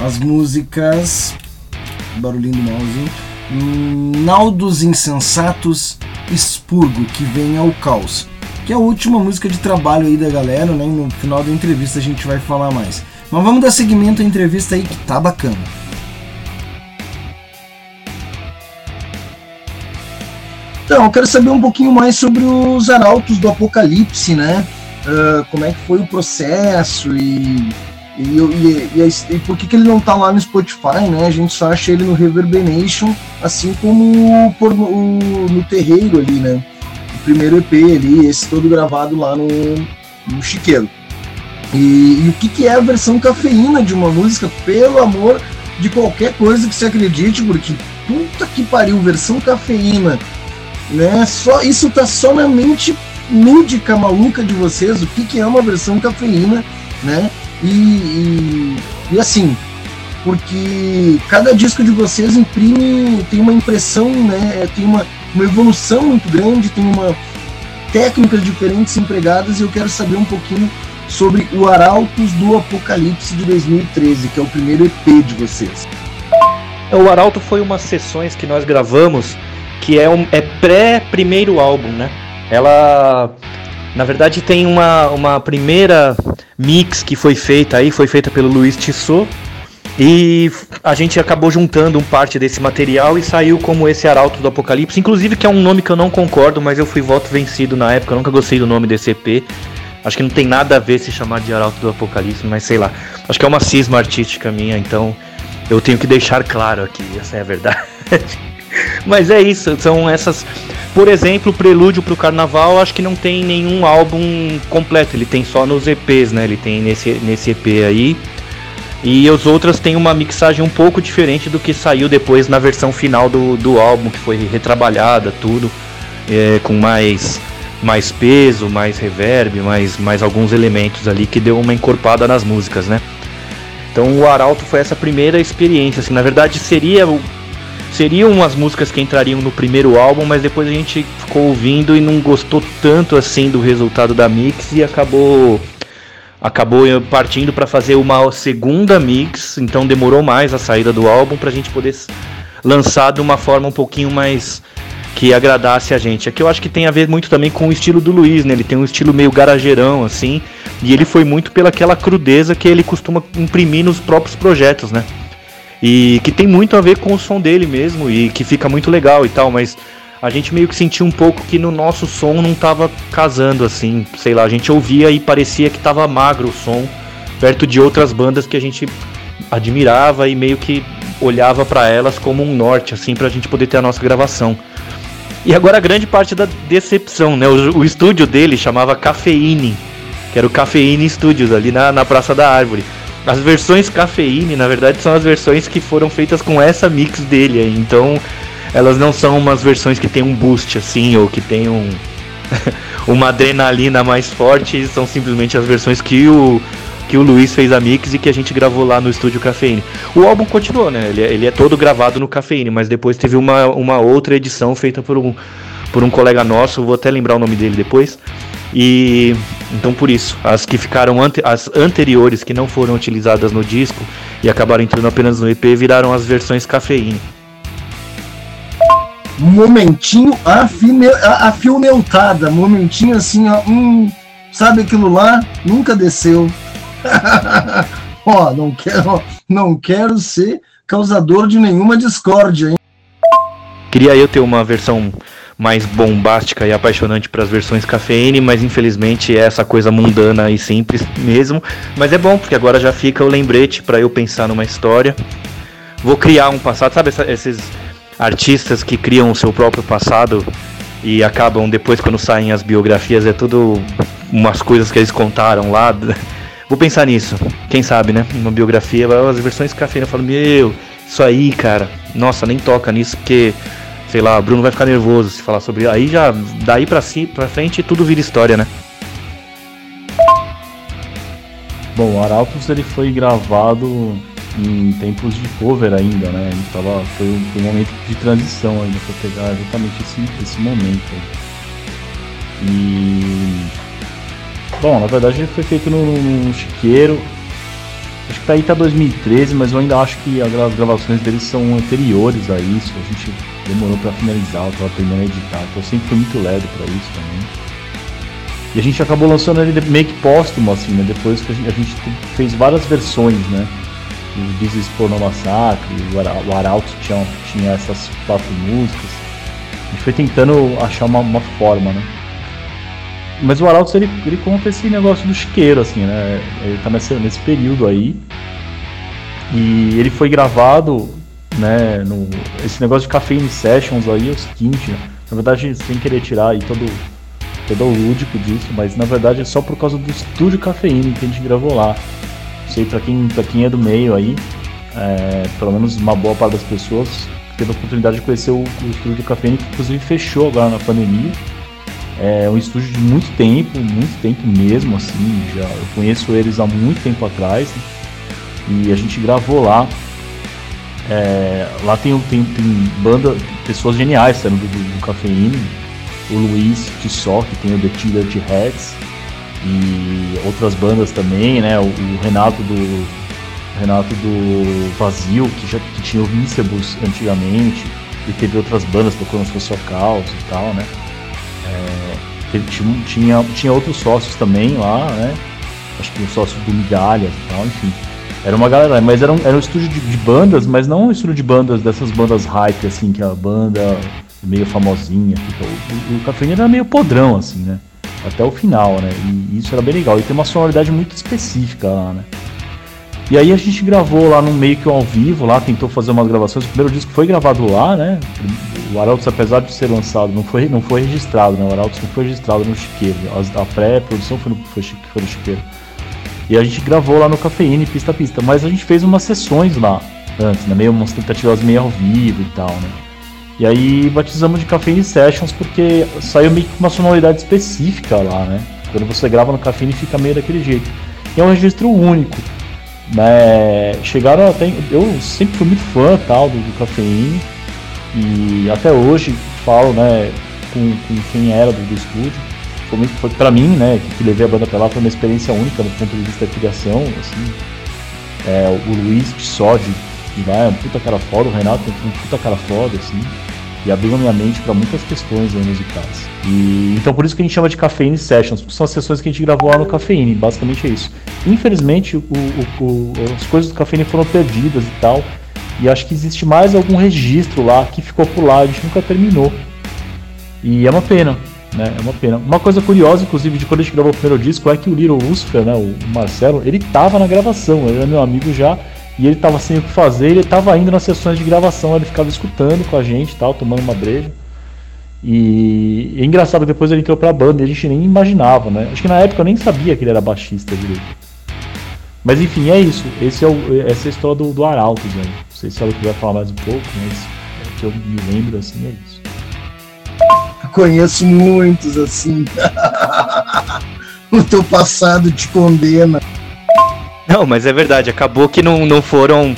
as músicas. Barulhinho do mouse. Hum, Naldos Insensatos, Expurgo, que vem ao caos. Que é a última música de trabalho aí da galera, né? No final da entrevista a gente vai falar mais. Mas vamos dar seguimento à entrevista aí que tá bacana. Então, eu quero saber um pouquinho mais sobre os Arautos do Apocalipse, né? Uh, como é que foi o processo e, e, e, e, e por que, que ele não tá lá no Spotify, né? A gente só acha ele no Reverberation, assim como por, o, no Terreiro ali, né? O primeiro EP ali, esse todo gravado lá no, no Chiqueiro. E, o que, que é a versão cafeína de uma música, pelo amor de qualquer coisa que você acredite, porque puta que pariu, versão cafeína, né? Só, isso tá só na mente lúdica maluca de vocês, o que, que é uma versão cafeína, né? E, e, e, assim, porque cada disco de vocês imprime, tem uma impressão, né? Tem uma, uma evolução muito grande, tem uma técnicas diferentes empregadas e eu quero saber um pouquinho sobre o Arautos do Apocalipse de 2013, que é o primeiro EP de vocês. O Arauto foi umas sessões que nós gravamos que é, um, é pré-primeiro álbum, né? Ela, na verdade, tem uma, uma primeira mix que foi feita aí, foi feita pelo Luiz Tissot. E a gente acabou juntando um parte desse material e saiu como esse Arauto do Apocalipse, inclusive que é um nome que eu não concordo, mas eu fui voto vencido na época, eu nunca gostei do nome desse EP. Acho que não tem nada a ver se chamar de Arauto do Apocalipse, mas sei lá. Acho que é uma cisma artística minha, então eu tenho que deixar claro aqui, essa é a verdade. mas é isso, são essas. Por exemplo, o Prelúdio pro Carnaval, acho que não tem nenhum álbum completo, ele tem só nos EPs, né? Ele tem nesse, nesse EP aí. E os outros têm uma mixagem um pouco diferente do que saiu depois na versão final do, do álbum, que foi retrabalhada, tudo. é, com mais mais peso, mais reverb, mais, mais alguns elementos ali que deu uma encorpada nas músicas, né? Então o Arauto foi essa primeira experiência, assim, na verdade seria seriam umas músicas que entrariam no primeiro álbum, mas depois a gente ficou ouvindo e não gostou tanto assim do resultado da mix e acabou acabou partindo para fazer uma segunda mix, então demorou mais a saída do álbum para a gente poder lançar de uma forma um pouquinho mais que agradasse a gente. Aqui eu acho que tem a ver muito também com o estilo do Luiz, né? Ele tem um estilo meio garageirão, assim, e ele foi muito pelaquela crudeza que ele costuma imprimir nos próprios projetos, né? E que tem muito a ver com o som dele mesmo, e que fica muito legal e tal, mas a gente meio que sentiu um pouco que no nosso som não tava casando, assim, sei lá, a gente ouvia e parecia que tava magro o som, perto de outras bandas que a gente admirava e meio que olhava para elas como um norte, assim, pra gente poder ter a nossa gravação. E agora a grande parte da decepção, né? O, o estúdio dele chamava Cafeine, que era o Cafeine Studios, ali na, na Praça da Árvore. As versões Cafeine, na verdade, são as versões que foram feitas com essa mix dele, então elas não são umas versões que tem um boost assim, ou que tem um uma adrenalina mais forte, são simplesmente as versões que o que o Luiz fez a mix e que a gente gravou lá no estúdio Cafeine. O álbum continuou, né? Ele, é, ele é todo gravado no Cafeine, mas depois teve uma, uma outra edição feita por um, por um colega nosso, vou até lembrar o nome dele depois. E então por isso, as que ficaram ante, as anteriores que não foram utilizadas no disco e acabaram entrando apenas no EP viraram as versões Cafeine. Momentinho afine, momentinho assim, ó, hum, sabe aquilo lá? Nunca desceu. Ó, não quero, não quero ser causador de nenhuma discórdia, hein? Queria eu ter uma versão mais bombástica e apaixonante para as versões cafeína, mas infelizmente é essa coisa mundana e simples mesmo. Mas é bom porque agora já fica o lembrete para eu pensar numa história. Vou criar um passado, sabe essa, esses artistas que criam o seu próprio passado e acabam depois quando saem as biografias é tudo umas coisas que eles contaram lá Vou pensar nisso. Quem sabe, né? Uma biografia, as versões cafeína, eu falo, meu, isso aí, cara. Nossa, nem toca nisso, porque, sei lá, o Bruno vai ficar nervoso se falar sobre. Aí já, daí pra, si, pra frente, tudo vira história, né? Bom, o Arautos ele foi gravado em tempos de cover ainda, né? Gente tava, foi, um, foi um momento de transição ainda pra pegar exatamente esse, esse momento. E Bom, na verdade ele foi feito no, no Chiqueiro. Acho que tá aí tá 2013, mas eu ainda acho que as gravações deles são anteriores a isso. A gente demorou para finalizar, eu tava aprendendo a editar. Então eu sempre fui muito leve para isso também. E a gente acabou lançando ele meio que póstumo, assim, né? Depois que a gente, a gente fez várias versões, né? O This Porno Massacre, o Arauto tinha, tinha essas quatro músicas. A gente foi tentando achar uma, uma forma, né? Mas o Arautos ele, ele conta esse negócio do chiqueiro, assim, né? Ele tá nesse, nesse período aí. E ele foi gravado, né? No, esse negócio de Caffeine Sessions aí é o seguinte, né? na verdade, sem querer tirar aí todo, todo o lúdico disso, mas na verdade é só por causa do estúdio Cafeína que a gente gravou lá. Não sei pra quem, pra quem é do meio aí, é, pelo menos uma boa parte das pessoas teve a oportunidade de conhecer o, o estúdio Cafeína, que inclusive fechou agora na pandemia. É um estúdio de muito tempo, muito tempo mesmo, assim. Já eu conheço eles há muito tempo atrás né? e a gente gravou lá. É, lá tem, tem, tem banda, pessoas geniais saindo do, do, do Cafeína. O Luiz Tissó, que tem o The Tiller Heads, e outras bandas também, né? O, o, Renato do Renato do Vazio, que já que tinha o Vincebus antigamente, e teve outras bandas tocando Social Caos e tal, né? É, tinha, tinha, tinha outros sócios também lá, né? Acho que o sócio do Migalhas e tal, enfim. Era uma galera, mas era um, era um estúdio de, de, bandas, mas não um estúdio de bandas dessas bandas hype, assim, que a banda meio famosinha. O, o, o Cafeína era meio podrão, assim, né? Até o final, né? E isso era bem legal. E tem uma sonoridade muito específica lá, né? E aí a gente gravou lá no meio que ao vivo, lá tentou fazer umas gravações. O primeiro disco foi gravado lá, né? O Arautos, apesar de ser lançado, não foi, não foi registrado, né? O Arautos não foi registrado no Chiqueiro. A, a pré-produção foi no, foi, foi no Chiqueiro. E a gente gravou lá no Cafeína, pista a pista. Mas a gente fez umas sessões lá antes, né? Meio umas tentativas meio ao vivo e tal, né? E aí batizamos de Cafeine Sessions porque saiu meio que uma sonoridade específica lá, né? Quando você grava no Cafeine fica meio daquele jeito. E é um registro único. Né? Chegaram até. Eu sempre fui muito fã tal do, do. E até hoje falo né, com, com quem era do, do estúdio. Foi, muito, pra mim, né, que, que levei a banda até lá, foi uma experiência única do ponto de vista da criação. Assim. É, o Luiz que vai, é um puta cara foda, o Renato tem um puta cara foda, assim e abriu a minha mente para muitas questões aí, musicais. E então por isso que a gente chama de Cafeine Sessions, porque são as sessões que a gente gravou lá no Cafeine, basicamente é isso. Infelizmente, o, o, o, as coisas do Cafeine foram perdidas e tal, e acho que existe mais algum registro lá que ficou por lá, a gente nunca terminou. E é uma pena, né? É uma pena. Uma coisa curiosa, inclusive, de quando a gente gravou o primeiro disco, é que o Little Lucifer, né, o Marcelo, ele tava na gravação, ele era meu amigo já, e ele tava sem o que fazer, ele tava indo nas sessões de gravação, ele ficava escutando com a gente tal, tomando uma breja. E é engraçado depois ele entrou pra banda e a gente nem imaginava, né? Acho que na época eu nem sabia que ele era baixista direito. Mas enfim, é isso. Esse é o, essa é a história do, do Arauto, né? Não sei se ela quiser falar mais um pouco, mas é o que eu me lembro assim é isso. Conheço muitos assim. o teu passado te condena. Não, mas é verdade, acabou que não, não foram.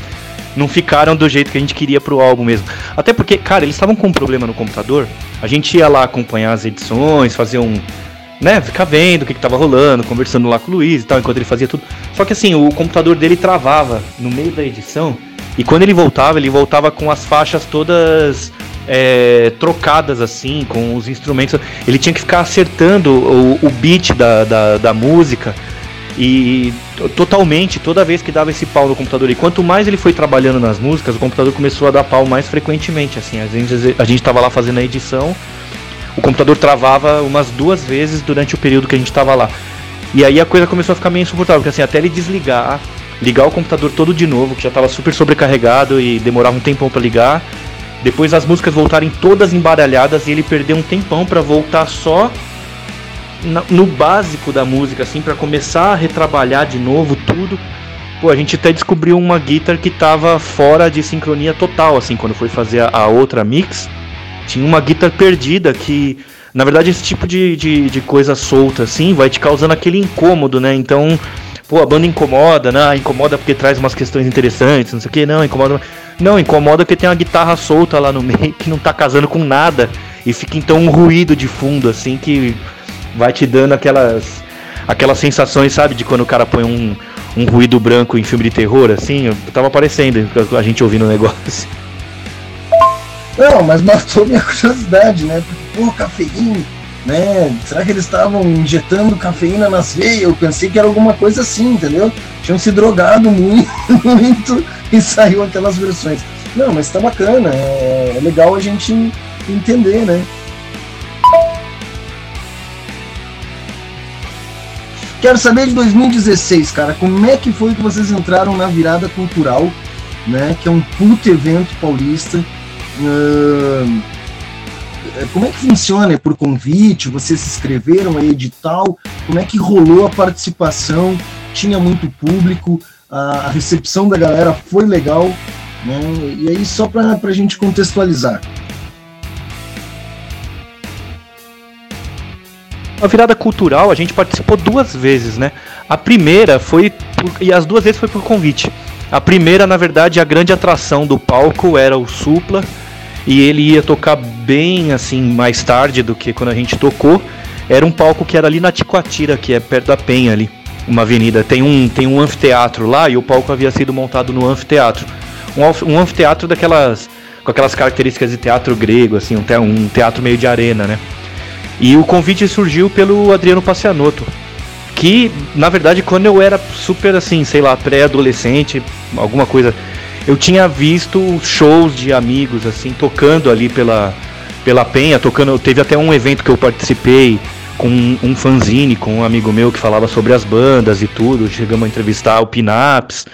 Não ficaram do jeito que a gente queria pro álbum mesmo. Até porque, cara, eles estavam com um problema no computador. A gente ia lá acompanhar as edições, fazer um. Né, ficar vendo o que, que tava rolando, conversando lá com o Luiz e tal, enquanto ele fazia tudo. Só que assim, o computador dele travava no meio da edição. E quando ele voltava, ele voltava com as faixas todas é, trocadas assim, com os instrumentos. Ele tinha que ficar acertando o, o beat da, da, da música e totalmente, toda vez que dava esse pau no computador, e quanto mais ele foi trabalhando nas músicas, o computador começou a dar pau mais frequentemente. Assim, a gente, a gente tava lá fazendo a edição, o computador travava umas duas vezes durante o período que a gente tava lá. E aí a coisa começou a ficar meio insuportável, porque assim, até ele desligar, ligar o computador todo de novo, que já tava super sobrecarregado e demorava um tempão para ligar. Depois as músicas voltarem todas embaralhadas e ele perdeu um tempão para voltar só no básico da música, assim, para começar a retrabalhar de novo tudo. Pô, a gente até descobriu uma guitar que tava fora de sincronia total, assim, quando foi fazer a, outra mix. Tinha uma guitar perdida que, na verdade, esse tipo de, de, de, coisa solta, assim, vai te causando aquele incômodo, né? Então, pô, a banda incomoda, né? Incomoda porque traz umas questões interessantes, não sei o que, não, incomoda. Não, incomoda porque tem uma guitarra solta lá no meio que não tá casando com nada. E fica então um ruído de fundo, assim, que vai te dando aquelas aquelas sensações, sabe, de quando o cara põe um, um ruído branco em filme de terror, assim, tava aparecendo a gente ouvindo o negócio. Não, mas matou minha curiosidade, né? Porque, pô, cafeína, né? Será que eles estavam injetando cafeína nas veias? Eu pensei que era alguma coisa assim, entendeu? Tinham se drogado muito, muito e saiu aquelas versões. Não, mas tá bacana, é, é legal a gente entender, né? Quero saber de 2016, cara, como é que foi que vocês entraram na virada cultural, né? Que é um puto evento paulista. Uh, como é que funciona? É por convite? Vocês se inscreveram a edital? Como é que rolou a participação? Tinha muito público? A recepção da galera foi legal? Né? E aí, só para a gente contextualizar. A virada cultural a gente participou duas vezes, né? A primeira foi por, e as duas vezes foi por convite. A primeira, na verdade, a grande atração do palco era o Supla e ele ia tocar bem assim mais tarde do que quando a gente tocou. Era um palco que era ali na Ticoatira, que é perto da Penha ali, uma avenida. Tem um tem um anfiteatro lá e o palco havia sido montado no anfiteatro. Um, um anfiteatro daquelas com aquelas características de teatro grego, assim, um, te, um teatro meio de arena, né? E o convite surgiu pelo Adriano Passianotto, que na verdade quando eu era super assim, sei lá, pré-adolescente, alguma coisa, eu tinha visto shows de amigos assim tocando ali pela pela Penha, tocando, teve até um evento que eu participei com um, um fanzine com um amigo meu que falava sobre as bandas e tudo, chegamos a entrevistar o Pinaps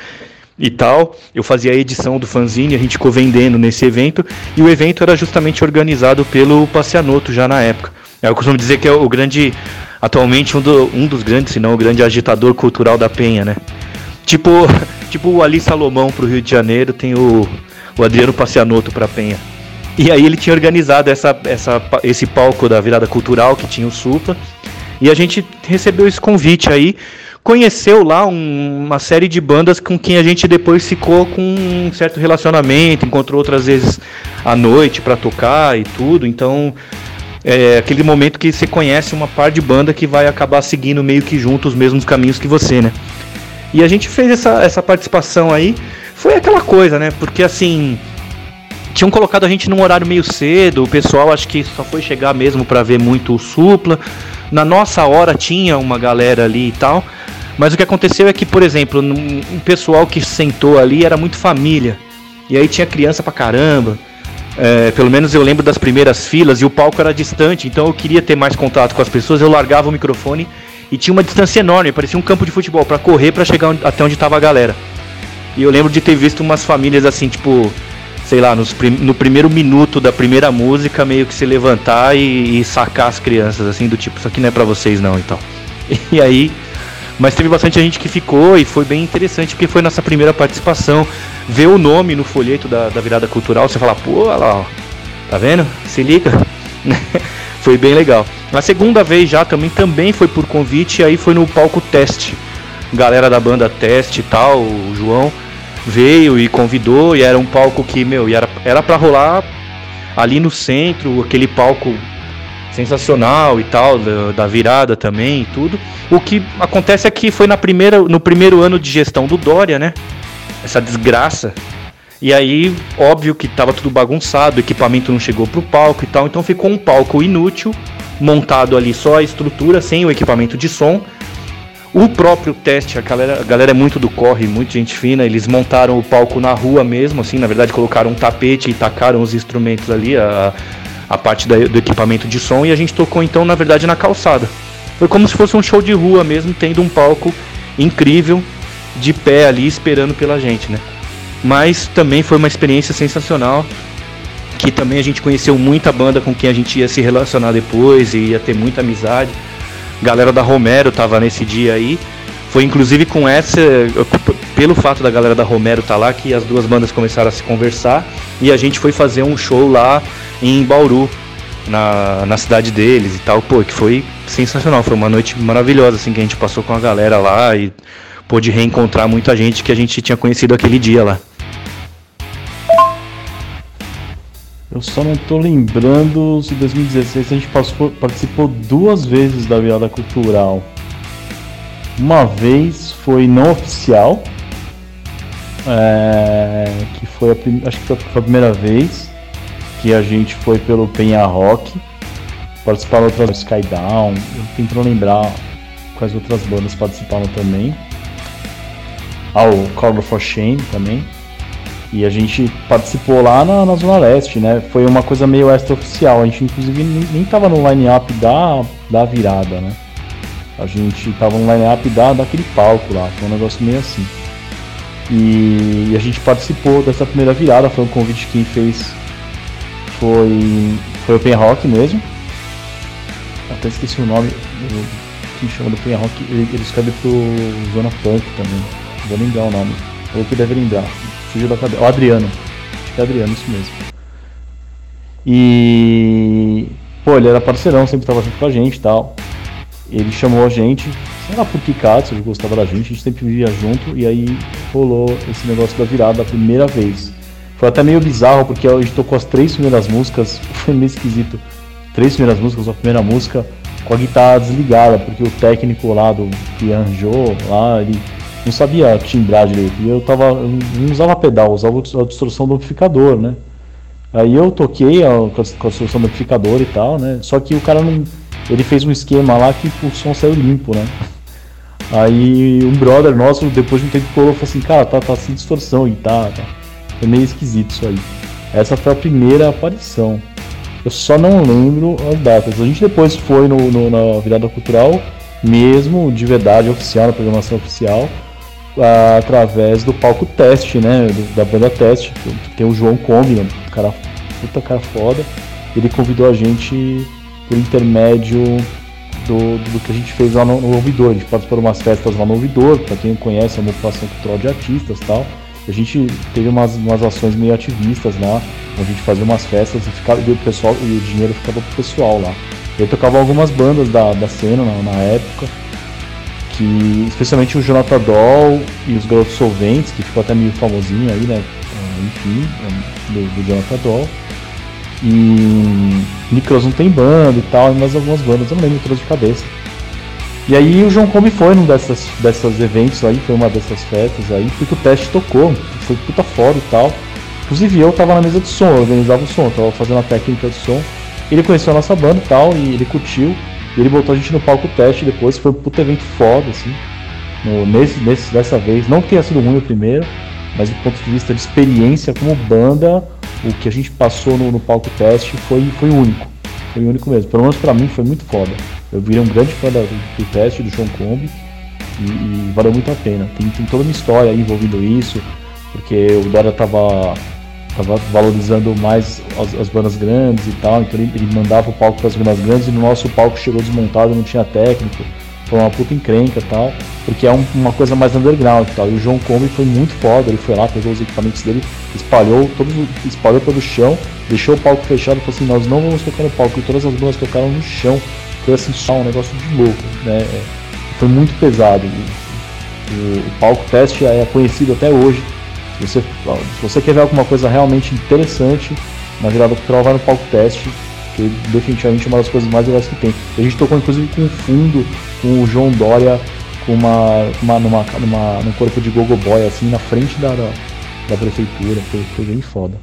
e tal. Eu fazia a edição do fanzine, a gente ficou vendendo nesse evento e o evento era justamente organizado pelo Passianotto já na época. Eu costumo dizer que é o grande, atualmente um, do, um dos grandes, se não o grande agitador cultural da Penha, né? Tipo, tipo o Ali Salomão pro Rio de Janeiro, tem o, o Adriano Passianotto pra Penha. E aí ele tinha organizado essa, essa, esse palco da virada cultural que tinha o Supla. E a gente recebeu esse convite aí, conheceu lá um, uma série de bandas com quem a gente depois ficou com um certo relacionamento, encontrou outras vezes à noite para tocar e tudo. Então é aquele momento que você conhece uma par de banda que vai acabar seguindo meio que junto os mesmos caminhos que você, né? E a gente fez essa, essa participação aí. Foi aquela coisa, né? Porque assim. Tinham colocado a gente num horário meio cedo, o pessoal acho que só foi chegar mesmo para ver muito o Supla. Na nossa hora tinha uma galera ali e tal. Mas o que aconteceu é que, por exemplo, o pessoal que sentou ali era muito família. E aí tinha criança pra caramba. É, pelo menos eu lembro das primeiras filas e o palco era distante, então eu queria ter mais contato com as pessoas. Eu largava o microfone e tinha uma distância enorme, parecia um campo de futebol para correr para chegar até onde tava a galera. E eu lembro de ter visto umas famílias assim, tipo, sei lá, nos, no primeiro minuto da primeira música, meio que se levantar e, e sacar as crianças, assim, do tipo, isso aqui não é para vocês não e tal. E aí, mas teve bastante gente que ficou e foi bem interessante porque foi nossa primeira participação. Ver o nome no folheto da, da virada cultural, você fala, pô, olha lá, ó, tá vendo? Se liga. foi bem legal. A segunda vez já também, também foi por convite, aí foi no palco teste. Galera da banda teste e tal, o João veio e convidou, e era um palco que, meu, era, era pra rolar ali no centro, aquele palco sensacional e tal, da, da, virada também e tudo. O que acontece é que foi na primeira, no primeiro ano de gestão do Dória, né? Essa desgraça. E aí, óbvio que tava tudo bagunçado, o equipamento não chegou pro palco e tal, então ficou um palco inútil montado ali só a estrutura, sem o equipamento de som. O próprio teste, a galera, a galera é muito do corre, muito gente fina, eles montaram o palco na rua mesmo, assim, na verdade colocaram um tapete e tacaram os instrumentos ali, a, a parte da, do equipamento de som, e a gente tocou então, na verdade, na calçada. Foi como se fosse um show de rua mesmo, tendo um palco incrível, de pé ali, esperando pela gente, né? Mas também foi uma experiência sensacional que também a gente conheceu muita banda com quem a gente ia se relacionar depois e ia ter muita amizade. Galera da Romero tava nesse dia aí. Foi inclusive com essa, pelo fato da galera da Romero estar tá lá, que as duas bandas começaram a se conversar e a gente foi fazer um show lá em Bauru, na, na cidade deles e tal. Pô, que foi sensacional, foi uma noite maravilhosa assim que a gente passou com a galera lá e pôde reencontrar muita gente que a gente tinha conhecido aquele dia lá. Eu só não tô lembrando se em 2016 a gente participou, participou duas vezes da virada cultural. Uma vez foi não oficial, é, que foi a, acho que foi a primeira vez que a gente foi pelo Penha Rock, participaram outras Skydown, eu tentando lembrar quais outras bandas participaram também. Ah, o Call for Shame também. E a gente participou lá na, na Zona Leste, né? Foi uma coisa meio extra-oficial. A gente, inclusive, nem, nem tava no line-up da, da virada, né? A gente tava no line-up da, daquele palco lá. Foi um negócio meio assim. E, e, a gente participou dessa primeira virada. Foi um convite que fez foi, foi o Pen Rock mesmo. Até esqueci o nome. Quem chama do Pen Rock. Ele, ele escreve pro Zona Punk também. Vou lembrar o nome. Ou que deve lembrar fugiu da cabeça. O Adriano. Acho que é Adriano, isso mesmo. E. Pô, ele era parceirão, sempre tava junto com a gente e tal. Ele chamou a gente, sei lá por que caso, ele gostava da gente, a gente sempre vivia junto, e aí rolou esse negócio da virada a primeira vez. Foi até meio bizarro, porque a gente tocou as três primeiras músicas, foi meio esquisito. Três primeiras músicas, a primeira música com a guitarra desligada, porque o técnico lá do que arranjou lá, ele não sabia timbrar direito. E eu tava. Eu não usava pedal, usava a distorção do amplificador, né? Aí eu toquei a, com a distorção do amplificador e tal, né? Só que o cara não. Ele fez um esquema lá que o som saiu limpo, né? Aí um brother nosso, depois de um tempo, e falou assim: Cara, tá, tá sem distorção e tá, tá. Foi meio esquisito isso aí. Essa foi a primeira aparição. Eu só não lembro as datas. A gente depois foi no, no na virada cultural, mesmo de verdade oficial, na programação oficial através do palco teste, né? Da banda teste. Tem o João Kombi, um cara puta cara foda. Ele convidou a gente por intermédio do, do que a gente fez lá no, no ouvidor. A gente participou de umas festas lá no ouvidor, para quem conhece, é uma cultural de artistas e tal. A gente teve umas, umas ações meio ativistas lá, onde a gente fazia umas festas e, ficava, e o, pessoal, e o dinheiro ficava pro pessoal lá. Eu tocava algumas bandas da, da cena na, na época, que especialmente o Jonathan Doll e os Garotos Solventes, que ficou até meio famosinho aí, né? Ah, enfim, do, do Jonathan Doll. E Nicolas não tem banda e tal, mas algumas bandas, eu não lembro todas de cabeça. E aí o João Combi foi num dessas, dessas eventos aí, foi uma dessas festas aí, porque o teste tocou, foi puta foda e tal. Inclusive eu tava na mesa de som, eu organizava o som, tava fazendo a técnica de som. Ele conheceu a nossa banda e tal, e ele curtiu. E ele botou a gente no palco teste depois, foi um puta evento foda, assim. No, nesse, nesse, dessa vez, não que tenha sido ruim o primeiro, mas do ponto de vista de experiência como banda, o que a gente passou no, no palco teste foi, foi único. Foi único mesmo. Pelo menos pra mim foi muito foda. Eu virei um grande fã do, do teste do Sean Combi e, e, valeu muito a pena. Tem, tem toda uma história envolvendo isso, porque o Dora tava, tava valorizando mais as, as bandas grandes e tal, então ele, ele mandava o palco para as bandas grandes e no nosso palco chegou desmontado, não tinha técnico. Foi uma puta encrenca e tal, porque é um, uma coisa mais underground e tal. E o João Combi foi muito foda, ele foi lá, pegou os equipamentos dele, espalhou, todo, espalhou pelo chão, deixou o palco fechado e falou assim, nós não vamos tocar no palco, e todas as bandas tocaram no chão foi assim só um negócio de louco, né? É, foi muito pesado. O, o, palco teste é conhecido até hoje. Se você, se você quer ver alguma coisa realmente interessante na virada cultural, vai no palco teste, que definitivamente é uma das coisas mais legais que tem. A gente tocou inclusive com fundo, com o João Dória, com uma, uma, numa, numa, num corpo de gogo boy, assim, na frente da, da, da prefeitura. Foi, foi bem foda.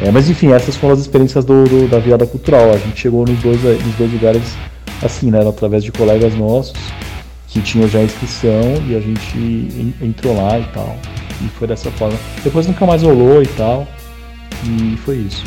É, mas enfim, essas foram as experiências do, do, da virada cultural. A gente chegou nos dois, nos dois lugares assim, né? Através de colegas nossos que tinham já inscrição e a gente entrou lá e tal. E foi dessa forma. Depois nunca mais rolou e tal. E foi isso.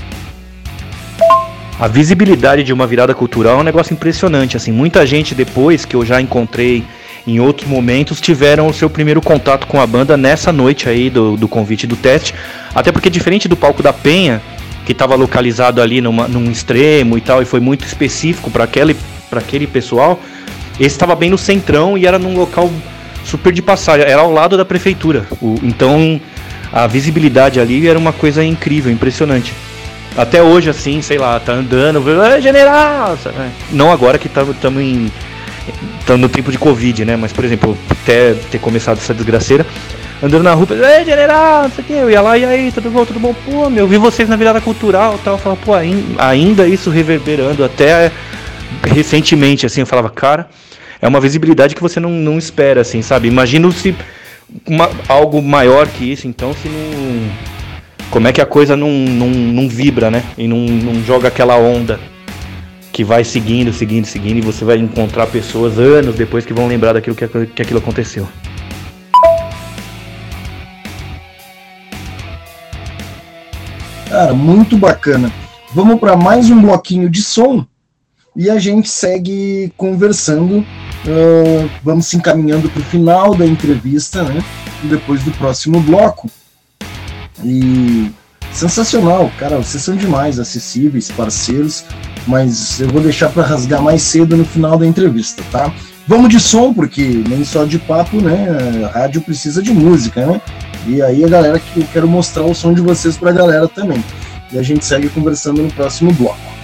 A visibilidade de uma virada cultural é um negócio impressionante. Assim, muita gente depois que eu já encontrei em outros momentos tiveram o seu primeiro contato com a banda nessa noite aí do, do convite do teste. Até porque, diferente do palco da Penha, que estava localizado ali numa, num extremo e tal, e foi muito específico para aquele, pessoal, esse estava bem no centrão e era num local super de passagem, era ao lado da prefeitura. O, então a visibilidade ali era uma coisa incrível, impressionante. Até hoje, assim, sei lá, tá andando, general! Não agora que estamos em tá no tempo de Covid, né? Mas, por exemplo, até ter começado essa desgraceira, andando na rua, ei, general, não sei o que, eu ia lá, e aí, tudo bom, tudo bom? Pô, meu, vi vocês na virada cultural tal. Eu falava, pô, ainda isso reverberando até recentemente, assim, eu falava, cara, é uma visibilidade que você não, não espera, assim, sabe? Imagino se uma, algo maior que isso, então, se não. Como é que a coisa não, não, não vibra, né? E não, não joga aquela onda que vai seguindo, seguindo, seguindo, e você vai encontrar pessoas anos depois que vão lembrar daquilo que, que aquilo aconteceu. Cara, muito bacana. Vamos para mais um bloquinho de som e a gente segue conversando. Uh, vamos se encaminhando para o final da entrevista, né? Depois do próximo bloco. E sensacional, cara, vocês são demais, acessíveis, parceiros mas eu vou deixar para rasgar mais cedo no final da entrevista, tá? Vamos de som, porque nem só de papo, né? A rádio precisa de música, né? E aí a galera que eu quero mostrar o som de vocês para a galera também. E a gente segue conversando no próximo bloco.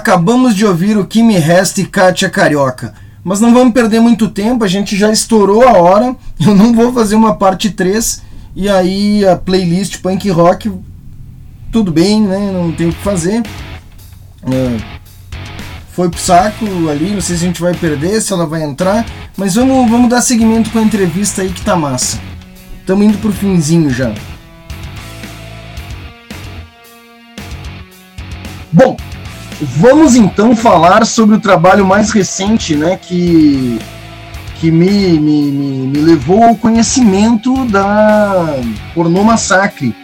Acabamos de ouvir o Que Me Resta e Kátia Carioca. Mas não vamos perder muito tempo, a gente já estourou a hora. Eu não vou fazer uma parte 3. E aí a playlist punk rock, tudo bem, né? Não tem o que fazer. É, foi pro saco ali, não sei se a gente vai perder, se ela vai entrar. Mas vamos, vamos dar seguimento com a entrevista aí que tá massa. Estamos indo pro finzinho já. Bom, Vamos então falar sobre o trabalho mais recente, né, que, que me, me, me, me levou ao conhecimento da Pornô Massacre,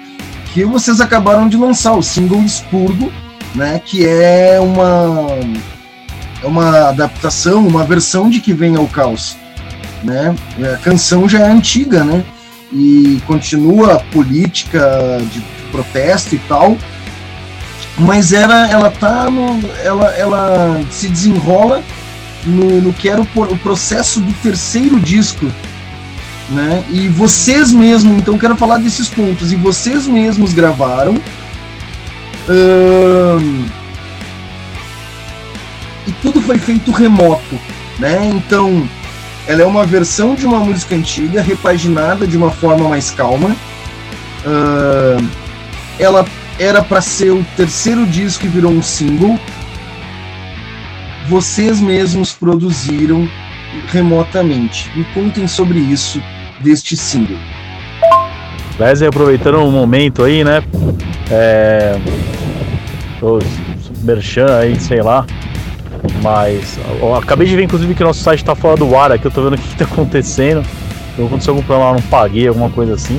que vocês acabaram de lançar, o single Expurgo, né, que é uma, é uma adaptação, uma versão de Que Vem ao Caos. Né? A canção já é antiga, né? E continua política de protesto e tal, mas ela ela tá no, ela ela se desenrola no, no que era o, o processo do terceiro disco né? E vocês mesmos então quero falar desses pontos. E vocês mesmos gravaram hum, e tudo foi feito remoto né? Então ela é uma versão de uma música antiga repaginada de uma forma mais calma ela era para ser o terceiro disco e virou um single. Vocês mesmos produziram remotamente. Me contem sobre isso deste single. Wesley, aproveitando um momento aí, né? É. Merchan aí, sei lá. Mas. Acabei de ver, inclusive, que nosso site tá fora do ar aqui. Eu tô vendo o que, que tá acontecendo. Aconteceu algum problema, não paguei, alguma coisa assim.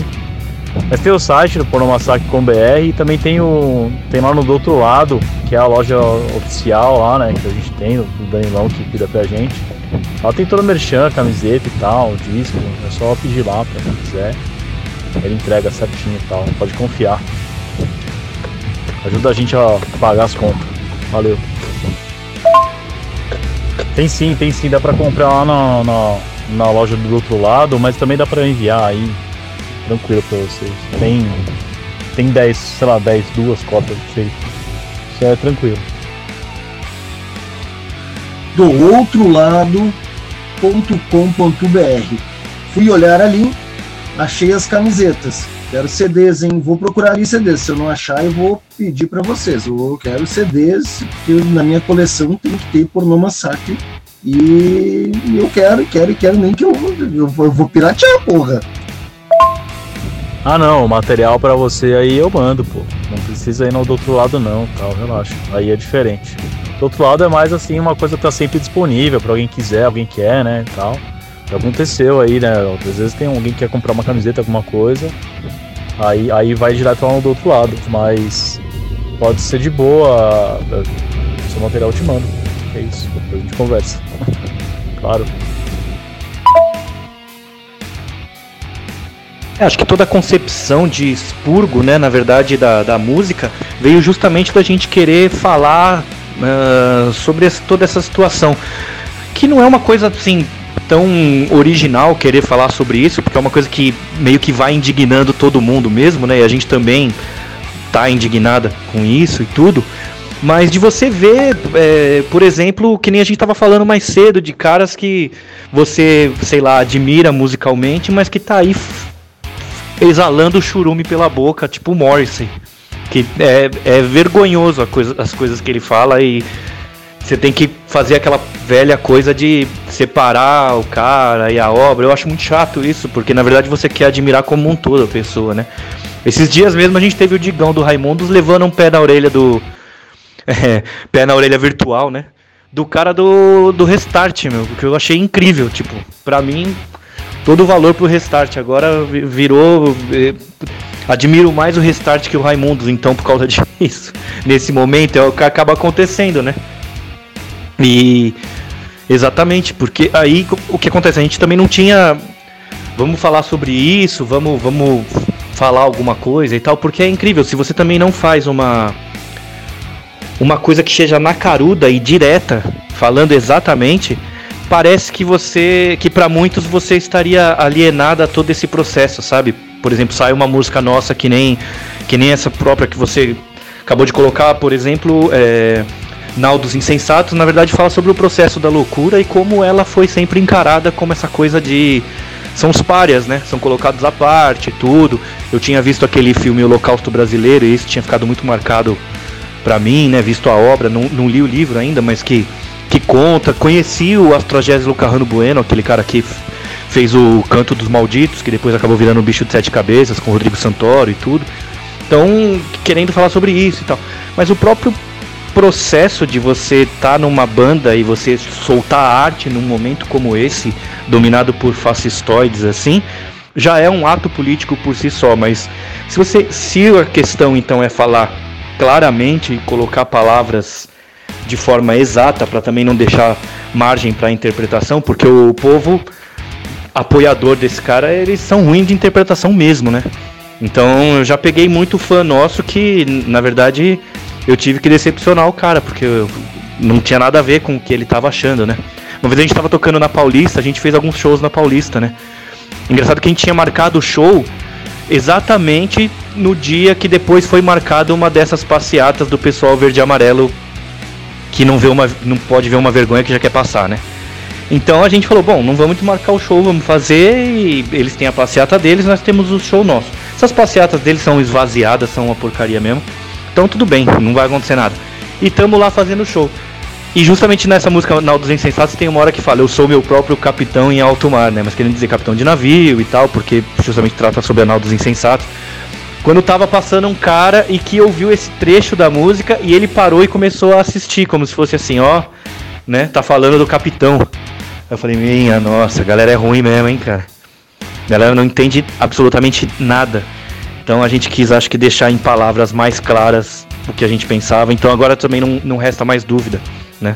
Mas tem o site do pornomassacre.com.br e também tem o tem lá no do outro lado, que é a loja oficial lá, né, que a gente tem, o Danilão que cuida pra gente. Lá tem toda a merchan, camiseta e tal, disco, é só pedir lá pra quem quiser. Ele entrega certinho e tal, pode confiar. Ajuda a gente a pagar as contas. Valeu. Tem sim, tem sim, dá pra comprar lá na, na, na loja do outro lado, mas também dá pra enviar aí tranquilo pra vocês. Tem, tem 10, sei lá, 10, duas cópias feitas. Isso é tranquilo. Do outro lado.com.br. Fui olhar ali, achei as camisetas. Quero CDs, hein? Vou procurar ali CDs. Se eu não achar, eu vou pedir para vocês. Eu quero CDs, porque na minha coleção tem que ter pornô massacre. E eu quero, quero, quero, nem que eu, eu, eu vou piratear, porra. Ah não, o material para você aí eu mando, pô. Não precisa ir no do outro lado não, tal, relaxa. Aí é diferente. Do outro lado é mais assim, uma coisa que tá sempre disponível para alguém quiser, alguém quer, né, tal. Já aconteceu aí, né? Às vezes tem alguém que quer comprar uma camiseta, alguma coisa. Aí, aí vai direto lá do outro lado. Mas pode ser de boa. Seu material te mando. É isso. Depois a gente conversa. claro. É, acho que toda a concepção de expurgo, né, na verdade, da, da música, veio justamente da gente querer falar uh, sobre toda essa situação. Que não é uma coisa assim tão original querer falar sobre isso, porque é uma coisa que meio que vai indignando todo mundo mesmo, né? E a gente também tá indignada com isso e tudo. Mas de você ver, é, por exemplo, que nem a gente tava falando mais cedo, de caras que você, sei lá, admira musicalmente, mas que tá aí exalando churume pela boca, tipo Morrissey. Que é, é vergonhoso coisa, as coisas que ele fala e você tem que fazer aquela velha coisa de separar o cara e a obra. Eu acho muito chato isso, porque na verdade você quer admirar como um todo a pessoa, né? Esses dias mesmo a gente teve o Digão do Raimundos levando um pé na orelha do. É, pé na orelha virtual, né? Do cara do, do Restart, meu, que eu achei incrível. Tipo, pra mim, todo o valor pro Restart. Agora virou. Eh, admiro mais o Restart que o Raimundos, então, por causa disso. Nesse momento é o que acaba acontecendo, né? E. Exatamente, porque aí o que acontece? A gente também não tinha. Vamos falar sobre isso, vamos, vamos falar alguma coisa e tal, porque é incrível. Se você também não faz uma. Uma coisa que seja na caruda e direta, falando exatamente, parece que você, que para muitos você estaria alienada a todo esse processo, sabe? Por exemplo, sai uma música nossa que nem, que nem essa própria que você acabou de colocar, por exemplo, é, Naldos Insensatos, na verdade fala sobre o processo da loucura e como ela foi sempre encarada como essa coisa de são os párias, né? São colocados à parte, tudo. Eu tinha visto aquele filme Holocausto Brasileiro e isso tinha ficado muito marcado para mim, né? Visto a obra, não, não, li o livro ainda, mas que, que conta. Conheci o Astrogésilo Carrano Bueno, aquele cara que fez o Canto dos Malditos, que depois acabou virando o Bicho de Sete Cabeças, com Rodrigo Santoro e tudo. Então, querendo falar sobre isso e tal. Mas o próprio processo de você estar tá numa banda e você soltar arte num momento como esse, dominado por fascistoides assim, já é um ato político por si só, mas se você se a questão então é falar claramente e colocar palavras de forma exata para também não deixar margem para interpretação, porque o povo apoiador desse cara, eles são ruins de interpretação mesmo, né? Então eu já peguei muito fã nosso que, na verdade, eu tive que decepcionar o cara, porque não tinha nada a ver com o que ele tava achando, né? Uma vez a gente tava tocando na Paulista, a gente fez alguns shows na Paulista, né? Engraçado que a gente tinha marcado o show exatamente no dia que depois foi marcada uma dessas passeatas do pessoal verde e amarelo que não vê uma não pode ver uma vergonha que já quer passar, né? Então a gente falou, bom, não vamos marcar o show, vamos fazer e eles têm a passeata deles, nós temos o show nosso. Essas passeatas deles são esvaziadas, são uma porcaria mesmo. Então tudo bem, não vai acontecer nada. E tamo lá fazendo o show. E justamente nessa música Na dos Insensatos tem uma hora que fala, eu sou meu próprio capitão em alto mar, né? Mas querendo dizer capitão de navio e tal, porque justamente trata sobre a Nau Insensatos. Quando tava passando um cara e que ouviu esse trecho da música e ele parou e começou a assistir, como se fosse assim, ó, né? Tá falando do capitão. Eu falei, minha nossa, a galera é ruim mesmo, hein, cara. A galera não entende absolutamente nada. Então a gente quis, acho que, deixar em palavras mais claras o que a gente pensava. Então agora também não, não resta mais dúvida, né?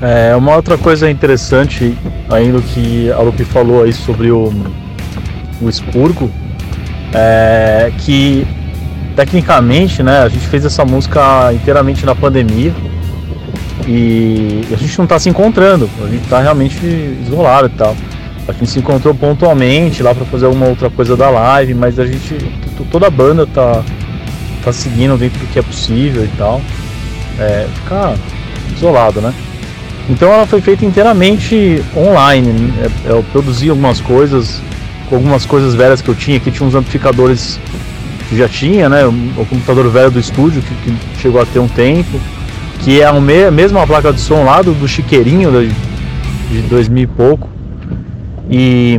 É, uma outra coisa interessante, ainda que a Lupe falou aí sobre o, o expurgo, é que tecnicamente, né, a gente fez essa música inteiramente na pandemia e a gente não está se encontrando, a gente está realmente isolado e tal. A gente se encontrou pontualmente lá para fazer alguma outra coisa da live, mas a gente, toda a banda tá, tá seguindo dentro do que é possível e tal. É, ficar isolado, né? Então ela foi feita inteiramente online. É, eu produzi algumas coisas, com algumas coisas velhas que eu tinha, que tinha uns amplificadores que já tinha, né? O computador velho do estúdio que, que chegou a ter um tempo que é a mesma placa de som lá do, do Chiqueirinho de 2000 e pouco. E,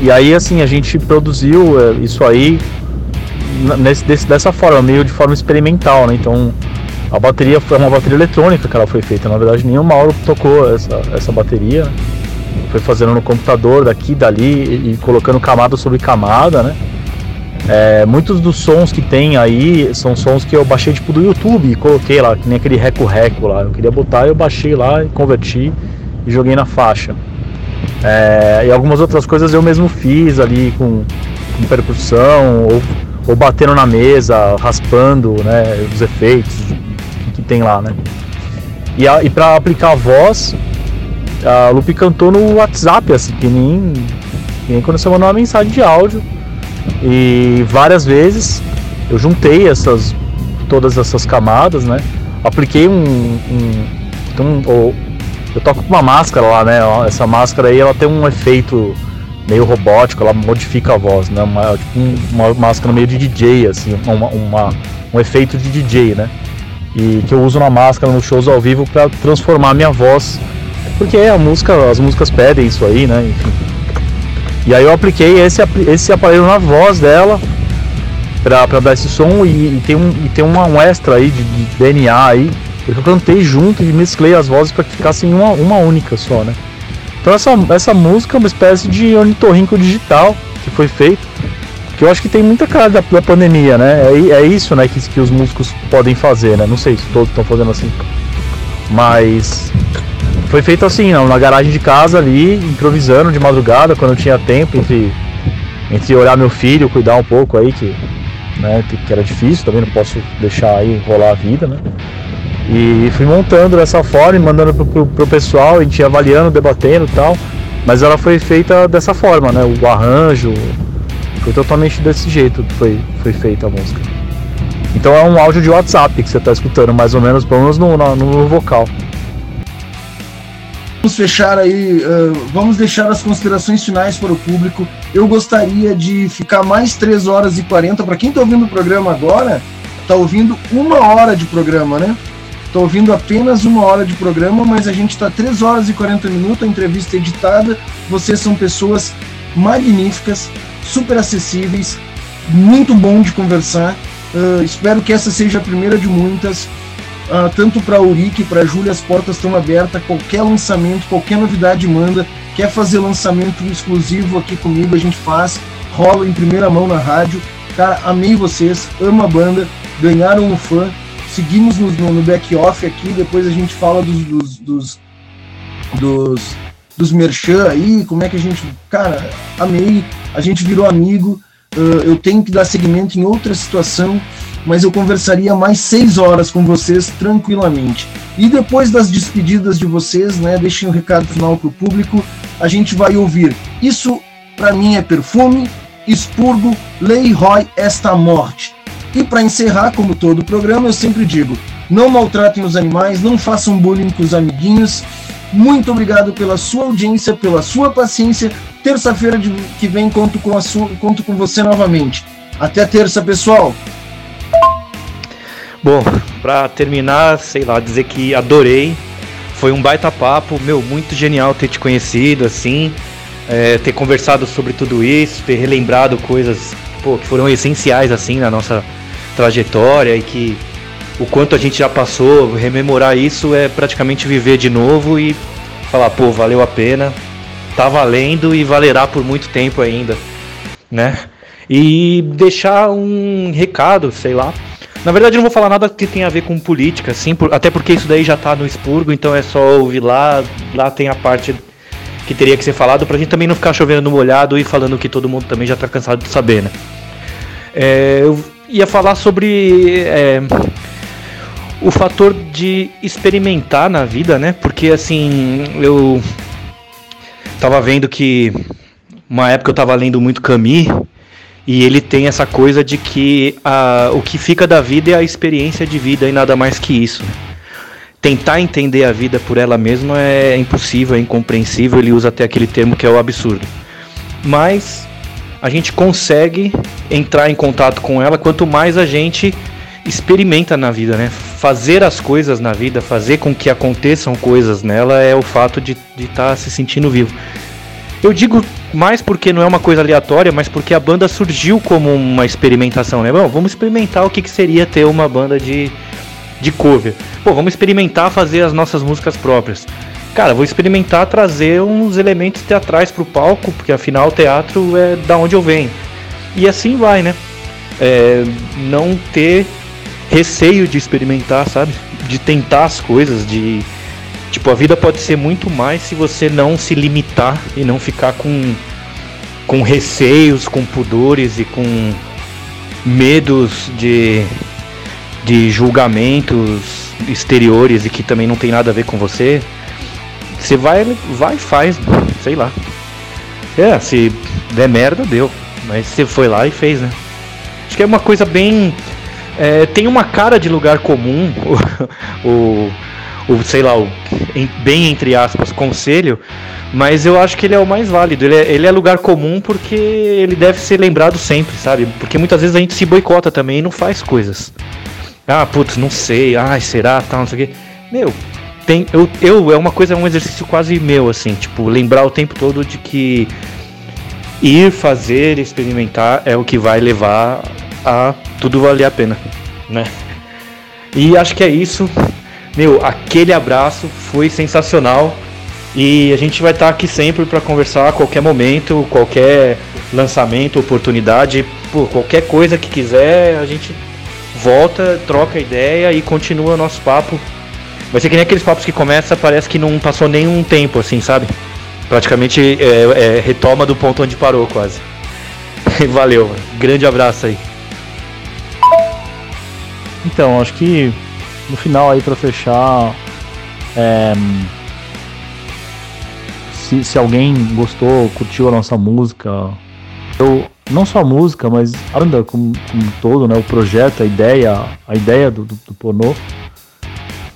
e aí assim a gente produziu é, isso aí nesse, desse, dessa forma, meio de forma experimental, né? Então a bateria foi uma bateria eletrônica que ela foi feita. Na verdade, nenhum Mauro tocou essa, essa bateria. Foi fazendo no computador daqui, dali e, colocando camada sobre camada, né? É, muitos dos sons que tem aí são sons que eu baixei tipo do YouTube e coloquei lá, que nem aquele reco-reco lá. Eu queria botar, eu baixei lá converti e joguei na faixa. É, e algumas outras coisas eu mesmo fiz ali com, com percussão ou, ou, batendo na mesa, raspando né, os efeitos que tem lá, né? E, e para aplicar a voz, a Lupe cantou no WhatsApp, assim, que nem, que nem quando você mandou uma mensagem de áudio e várias vezes eu juntei essas todas essas camadas, né? Apliquei um, um, um eu toco com uma máscara lá, né? Essa máscara aí ela tem um efeito meio robótico, ela modifica a voz, né? Uma, tipo uma máscara meio de DJ, assim, uma, uma, um efeito de DJ, né? E que eu uso na máscara nos shows ao vivo para transformar minha voz, porque a música, as músicas pedem isso aí, né? Enfim. E aí eu apliquei esse, esse aparelho na voz dela pra, pra dar esse som e, e tem, um, e tem uma, um extra aí de, de DNA aí. Eu cantei junto e mesclei as vozes para que ficassem uma, uma única só, né? Então essa, essa música é uma espécie de ornitorrinco digital que foi feito. Que eu acho que tem muita cara da, da pandemia, né? É, é isso né, que, que os músicos podem fazer, né? Não sei se todos estão fazendo assim. Mas foi feito assim, na garagem de casa ali, improvisando de madrugada, quando eu tinha tempo entre, entre olhar meu filho, cuidar um pouco aí, que, né, que era difícil, também não posso deixar aí rolar a vida, né? E fui montando dessa forma mandando pro, pro, pro pessoal, a gente ia avaliando, debatendo e tal. Mas ela foi feita dessa forma, né? O arranjo foi totalmente desse jeito que foi, foi feita a música. Então é um áudio de WhatsApp que você está escutando, mais ou menos, pelo menos no, no, no vocal. Vamos fechar aí, uh, vamos deixar as considerações finais para o público. Eu gostaria de ficar mais 3 horas e 40. Para quem está ouvindo o programa agora, está ouvindo uma hora de programa, né? Está ouvindo apenas uma hora de programa, mas a gente está 3 horas e 40 minutos, a entrevista editada. Vocês são pessoas magníficas, super acessíveis, muito bom de conversar. Uh, espero que essa seja a primeira de muitas. Uh, tanto para a Urique, para a Júlia, as portas estão abertas. Qualquer lançamento, qualquer novidade manda. Quer fazer lançamento exclusivo aqui comigo, a gente faz. Rola em primeira mão na rádio. Cara, amei vocês, amo a banda, ganharam um fã. Seguimos no, no, no back-off aqui, depois a gente fala dos, dos, dos, dos, dos merchan aí, como é que a gente. Cara, amei, a gente virou amigo. Uh, eu tenho que dar seguimento em outra situação mas eu conversaria mais seis horas com vocês tranquilamente. E depois das despedidas de vocês, né, deixem um recado final para o público, a gente vai ouvir Isso para mim é perfume, expurgo, lei Roy esta morte. E para encerrar, como todo o programa, eu sempre digo: não maltratem os animais, não façam bullying com os amiguinhos. Muito obrigado pela sua audiência, pela sua paciência. Terça-feira que vem conto com, sua, conto com você novamente. Até terça, pessoal! Bom, pra terminar, sei lá, dizer que adorei. Foi um baita papo, meu, muito genial ter te conhecido, assim. É, ter conversado sobre tudo isso, ter relembrado coisas pô, que foram essenciais, assim, na nossa trajetória e que o quanto a gente já passou, rememorar isso é praticamente viver de novo e falar, pô, valeu a pena, tá valendo e valerá por muito tempo ainda, né? E deixar um recado, sei lá, na verdade, eu não vou falar nada que tenha a ver com política, assim, por, até porque isso daí já tá no expurgo, então é só ouvir lá. Lá tem a parte que teria que ser falado pra gente também não ficar chovendo no molhado e falando que todo mundo também já tá cansado de saber, né? É, eu ia falar sobre é, o fator de experimentar na vida, né? Porque assim, eu tava vendo que uma época eu tava lendo muito Camus e ele tem essa coisa de que a, o que fica da vida é a experiência de vida e nada mais que isso. Tentar entender a vida por ela mesma é impossível, é incompreensível. Ele usa até aquele termo que é o absurdo. Mas a gente consegue entrar em contato com ela quanto mais a gente experimenta na vida, né? Fazer as coisas na vida, fazer com que aconteçam coisas nela é o fato de estar tá se sentindo vivo. Eu digo mais porque não é uma coisa aleatória, mas porque a banda surgiu como uma experimentação, né? Bom, vamos experimentar o que, que seria ter uma banda de, de cover. Pô, vamos experimentar fazer as nossas músicas próprias. Cara, vou experimentar trazer uns elementos teatrais pro palco, porque afinal o teatro é da onde eu venho. E assim vai, né? É, não ter receio de experimentar, sabe? De tentar as coisas, de Tipo, a vida pode ser muito mais se você não se limitar e não ficar com, com receios, com pudores e com medos de, de julgamentos exteriores e que também não tem nada a ver com você. Você vai, vai e faz, sei lá. É, se der merda, deu. Mas você foi lá e fez, né? Acho que é uma coisa bem. É, tem uma cara de lugar comum. o, o o sei lá, o bem entre aspas, conselho, mas eu acho que ele é o mais válido. Ele é, ele é lugar comum porque ele deve ser lembrado sempre, sabe? Porque muitas vezes a gente se boicota também e não faz coisas. Ah, putz, não sei, ai, será, tal, não sei o quê. Meu, tem, eu, eu, é uma coisa, é um exercício quase meu, assim, tipo, lembrar o tempo todo de que ir fazer, experimentar é o que vai levar a tudo valer a pena, né? E acho que é isso. Meu, aquele abraço foi sensacional. E a gente vai estar aqui sempre para conversar a qualquer momento, qualquer lançamento, oportunidade, por qualquer coisa que quiser, a gente volta, troca ideia e continua nosso papo. Vai ser que nem aqueles papos que começa, parece que não passou nenhum tempo, assim, sabe? Praticamente é, é, retoma do ponto onde parou, quase. Valeu, grande abraço aí. Então, acho que no final aí para fechar, é, se, se alguém gostou, curtiu a nossa música, eu não só a música, mas a banda como, como todo, né? O projeto, a ideia, a ideia do, do, do pornô.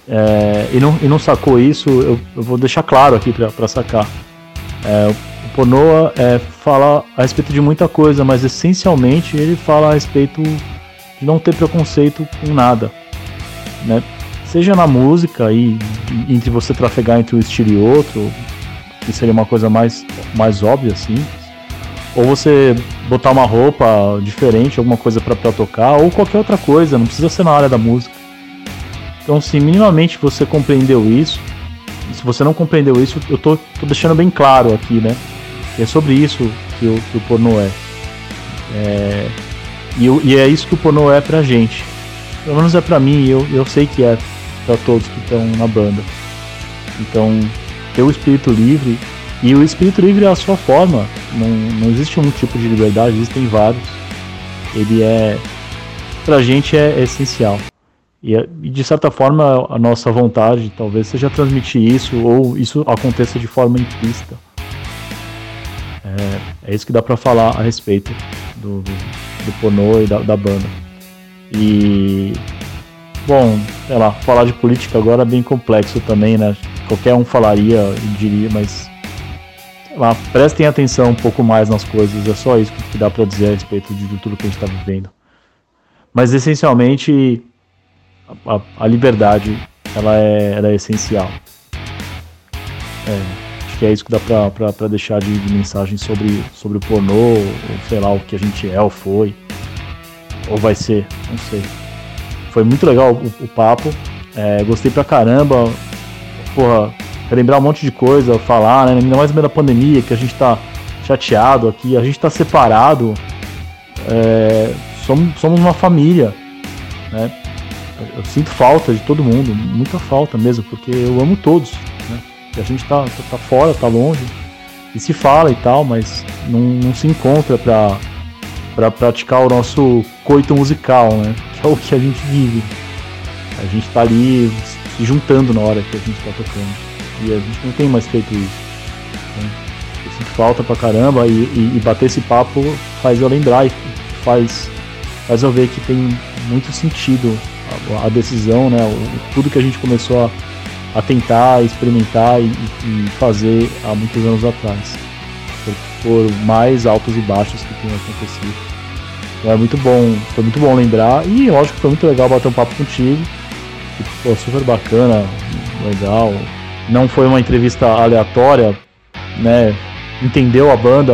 É, e, não, e não sacou isso, eu, eu vou deixar claro aqui para sacar. É, o pornô é, fala a respeito de muita coisa, mas essencialmente ele fala a respeito de não ter preconceito com nada. Né? Seja na música, e entre você trafegar entre um estilo e outro, que seria uma coisa mais, mais óbvia, assim, ou você botar uma roupa diferente, alguma coisa para tocar, ou qualquer outra coisa, não precisa ser na área da música. Então, se minimamente você compreendeu isso, se você não compreendeu isso, eu tô, tô deixando bem claro aqui, né? é sobre isso que o, que o pornô é. é e, e, é isso que o pornô é pra gente. Pelo menos é pra mim, eu, eu sei que é para todos que estão na banda. Então, ter o espírito livre e o espírito livre é a sua forma. Não, não existe um tipo de liberdade, existem vários. Ele é. Pra gente é, é essencial. E, e, de certa forma a nossa vontade talvez seja transmitir isso ou isso aconteça de forma implícita. É, é isso que dá para falar a respeito do, do, do pornô e da, da, banda. E bom, sei lá, falar de política agora é bem complexo também, né? Qualquer um falaria e diria, mas lá, prestem atenção um pouco mais nas coisas, é só isso que dá para dizer a respeito de tudo que a gente está vivendo. Mas essencialmente a, a, liberdade ela é, ela é essencial. É, acho que é isso que dá pra, deixar de, de, mensagem sobre, sobre o pornô, ou sei lá, o que a gente é ou foi, ou vai ser, não sei. Foi muito legal o, o papo, é, gostei pra caramba, porra, lembrar um monte de coisa, falar, né? Ainda mais no meio da pandemia, que a gente tá chateado aqui, a gente tá separado, é, somos, somos uma família, né? Eu sinto falta de todo mundo, muita falta mesmo, porque eu amo todos, né? E a gente tá, tá, tá fora, tá longe, e se fala e tal, mas não, não se encontra pra, pra praticar o nosso coito musical, né? Que é o que a gente vive. A gente tá ali se juntando na hora que a gente tá tocando. E a gente não tem mais feito isso. Né? Eu sinto falta pra caramba e, e, e, bater esse papo faz eu lembrar e faz, faz eu ver que tem muito sentido a, a decisão, né? O, tudo que a gente começou a, a tentar, experimentar e, e, fazer há muitos anos atrás. Por, por mais altos e baixos que tenham acontecido. Então é muito bom, foi muito bom lembrar e lógico foi muito legal bater um papo contigo. Foi super bacana, legal, não foi uma entrevista aleatória, né? Entendeu a banda,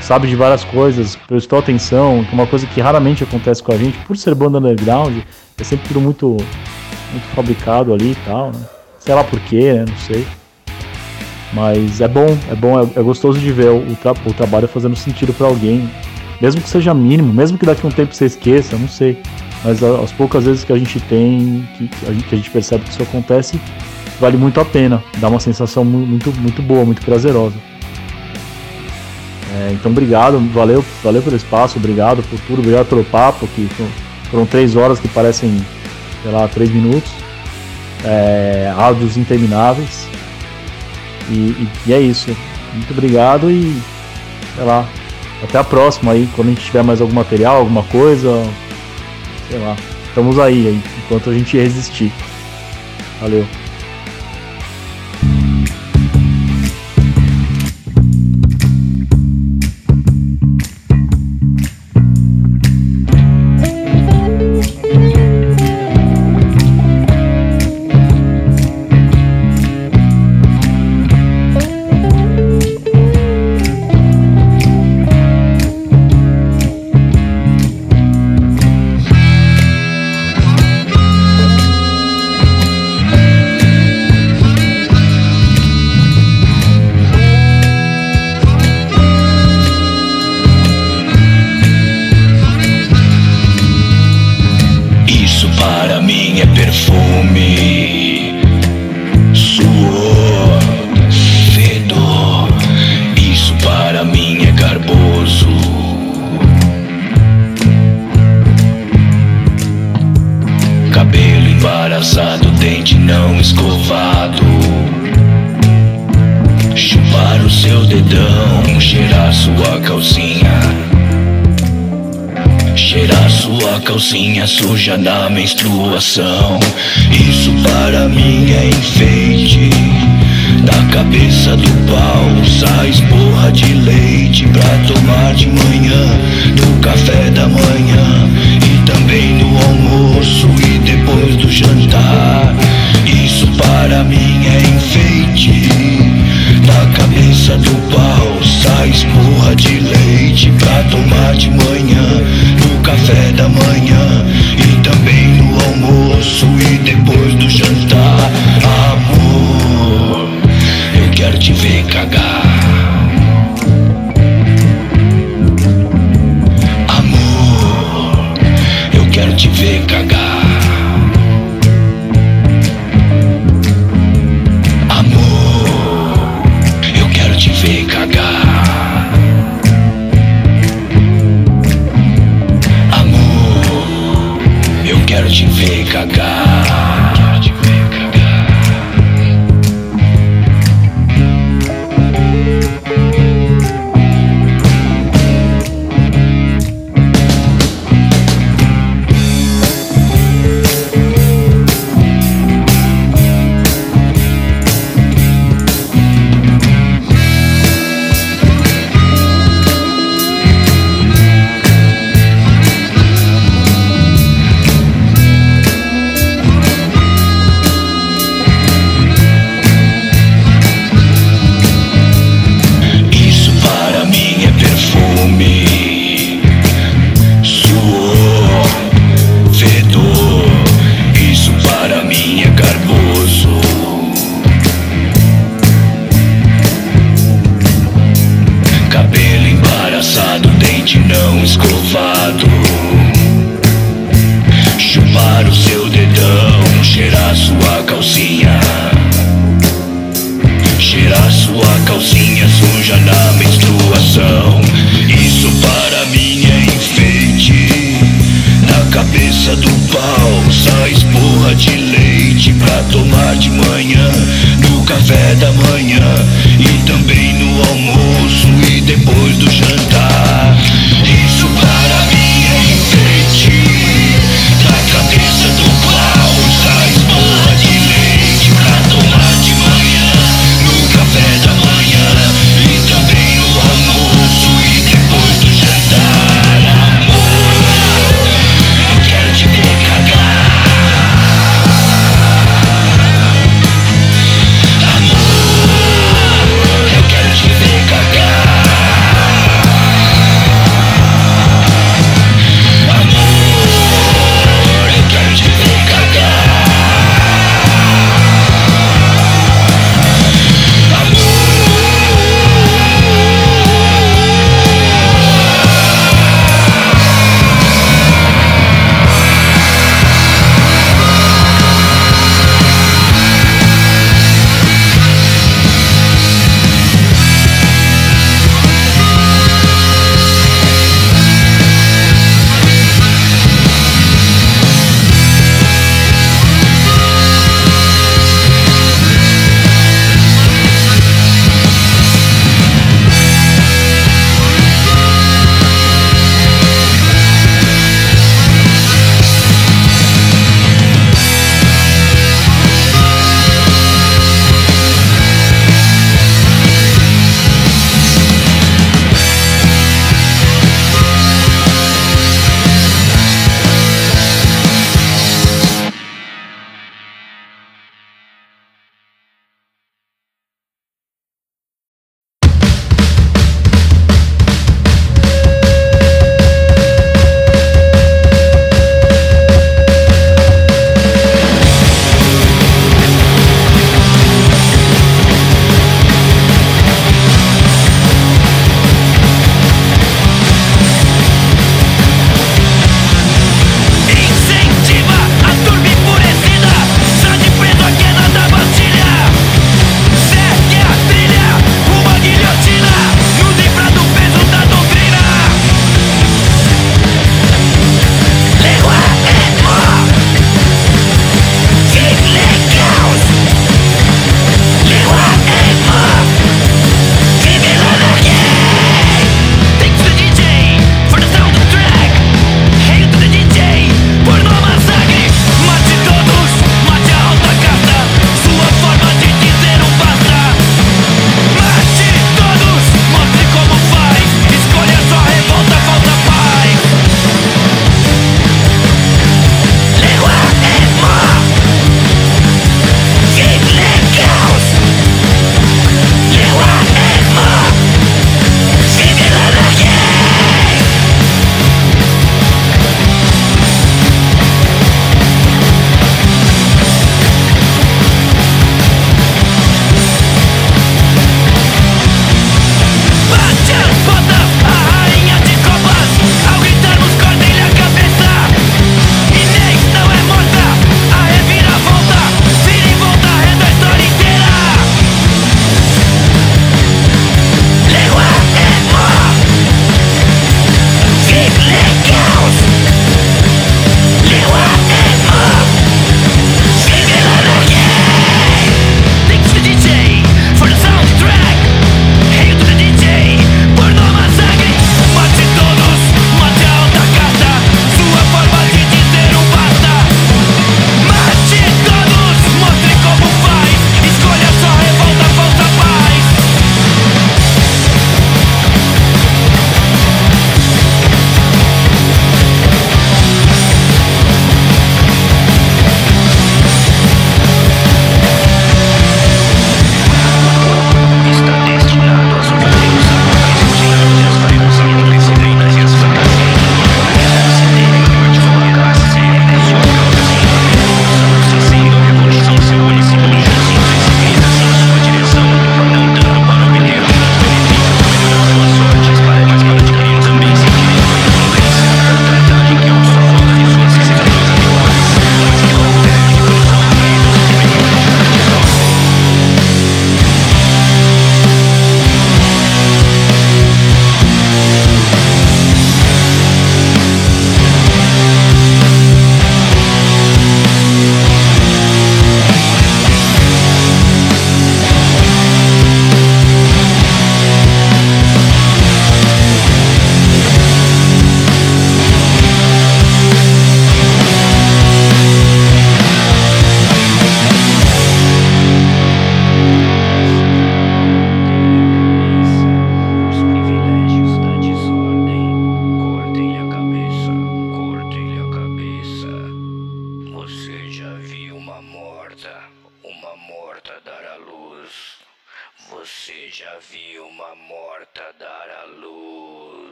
sabe de várias coisas, prestou atenção, que é uma coisa que raramente acontece com a gente, por ser banda underground, é sempre tudo muito, muito fabricado ali e tal, né? Sei lá porquê, né? Não sei. Mas é bom, é bom, é, é gostoso de ver o, tra o trabalho fazendo sentido para alguém. Mesmo que seja mínimo, mesmo que daqui a um tempo você esqueça, não sei. Mas as poucas vezes que a gente tem, que, a gente, que a gente percebe que isso acontece, vale muito a pena. Dá uma sensação muito, muito boa, muito prazerosa. É, então, obrigado, valeu, valeu pelo espaço, obrigado por tudo, obrigado pelo papo, que foram três horas que parecem, sei lá, três minutos. É, áudios intermináveis. E, e, e é isso. Muito obrigado e, sei lá, até a próxima aí, quando a gente tiver mais algum material, alguma coisa, sei lá. Estamos aí, enquanto a gente resistir. Valeu. Calcinha suja na menstruação. Isso para mim é enfeite. Da cabeça do pau sai esporra de leite pra tomar de manhã, no café da manhã e também no almoço e depois do jantar. Isso para mim é enfeite. Da cabeça do pau sai esporra de leite pra tomar de manhã, café da manhã e também no almoço e depois do jantar. Amor, eu quero te ver cagar.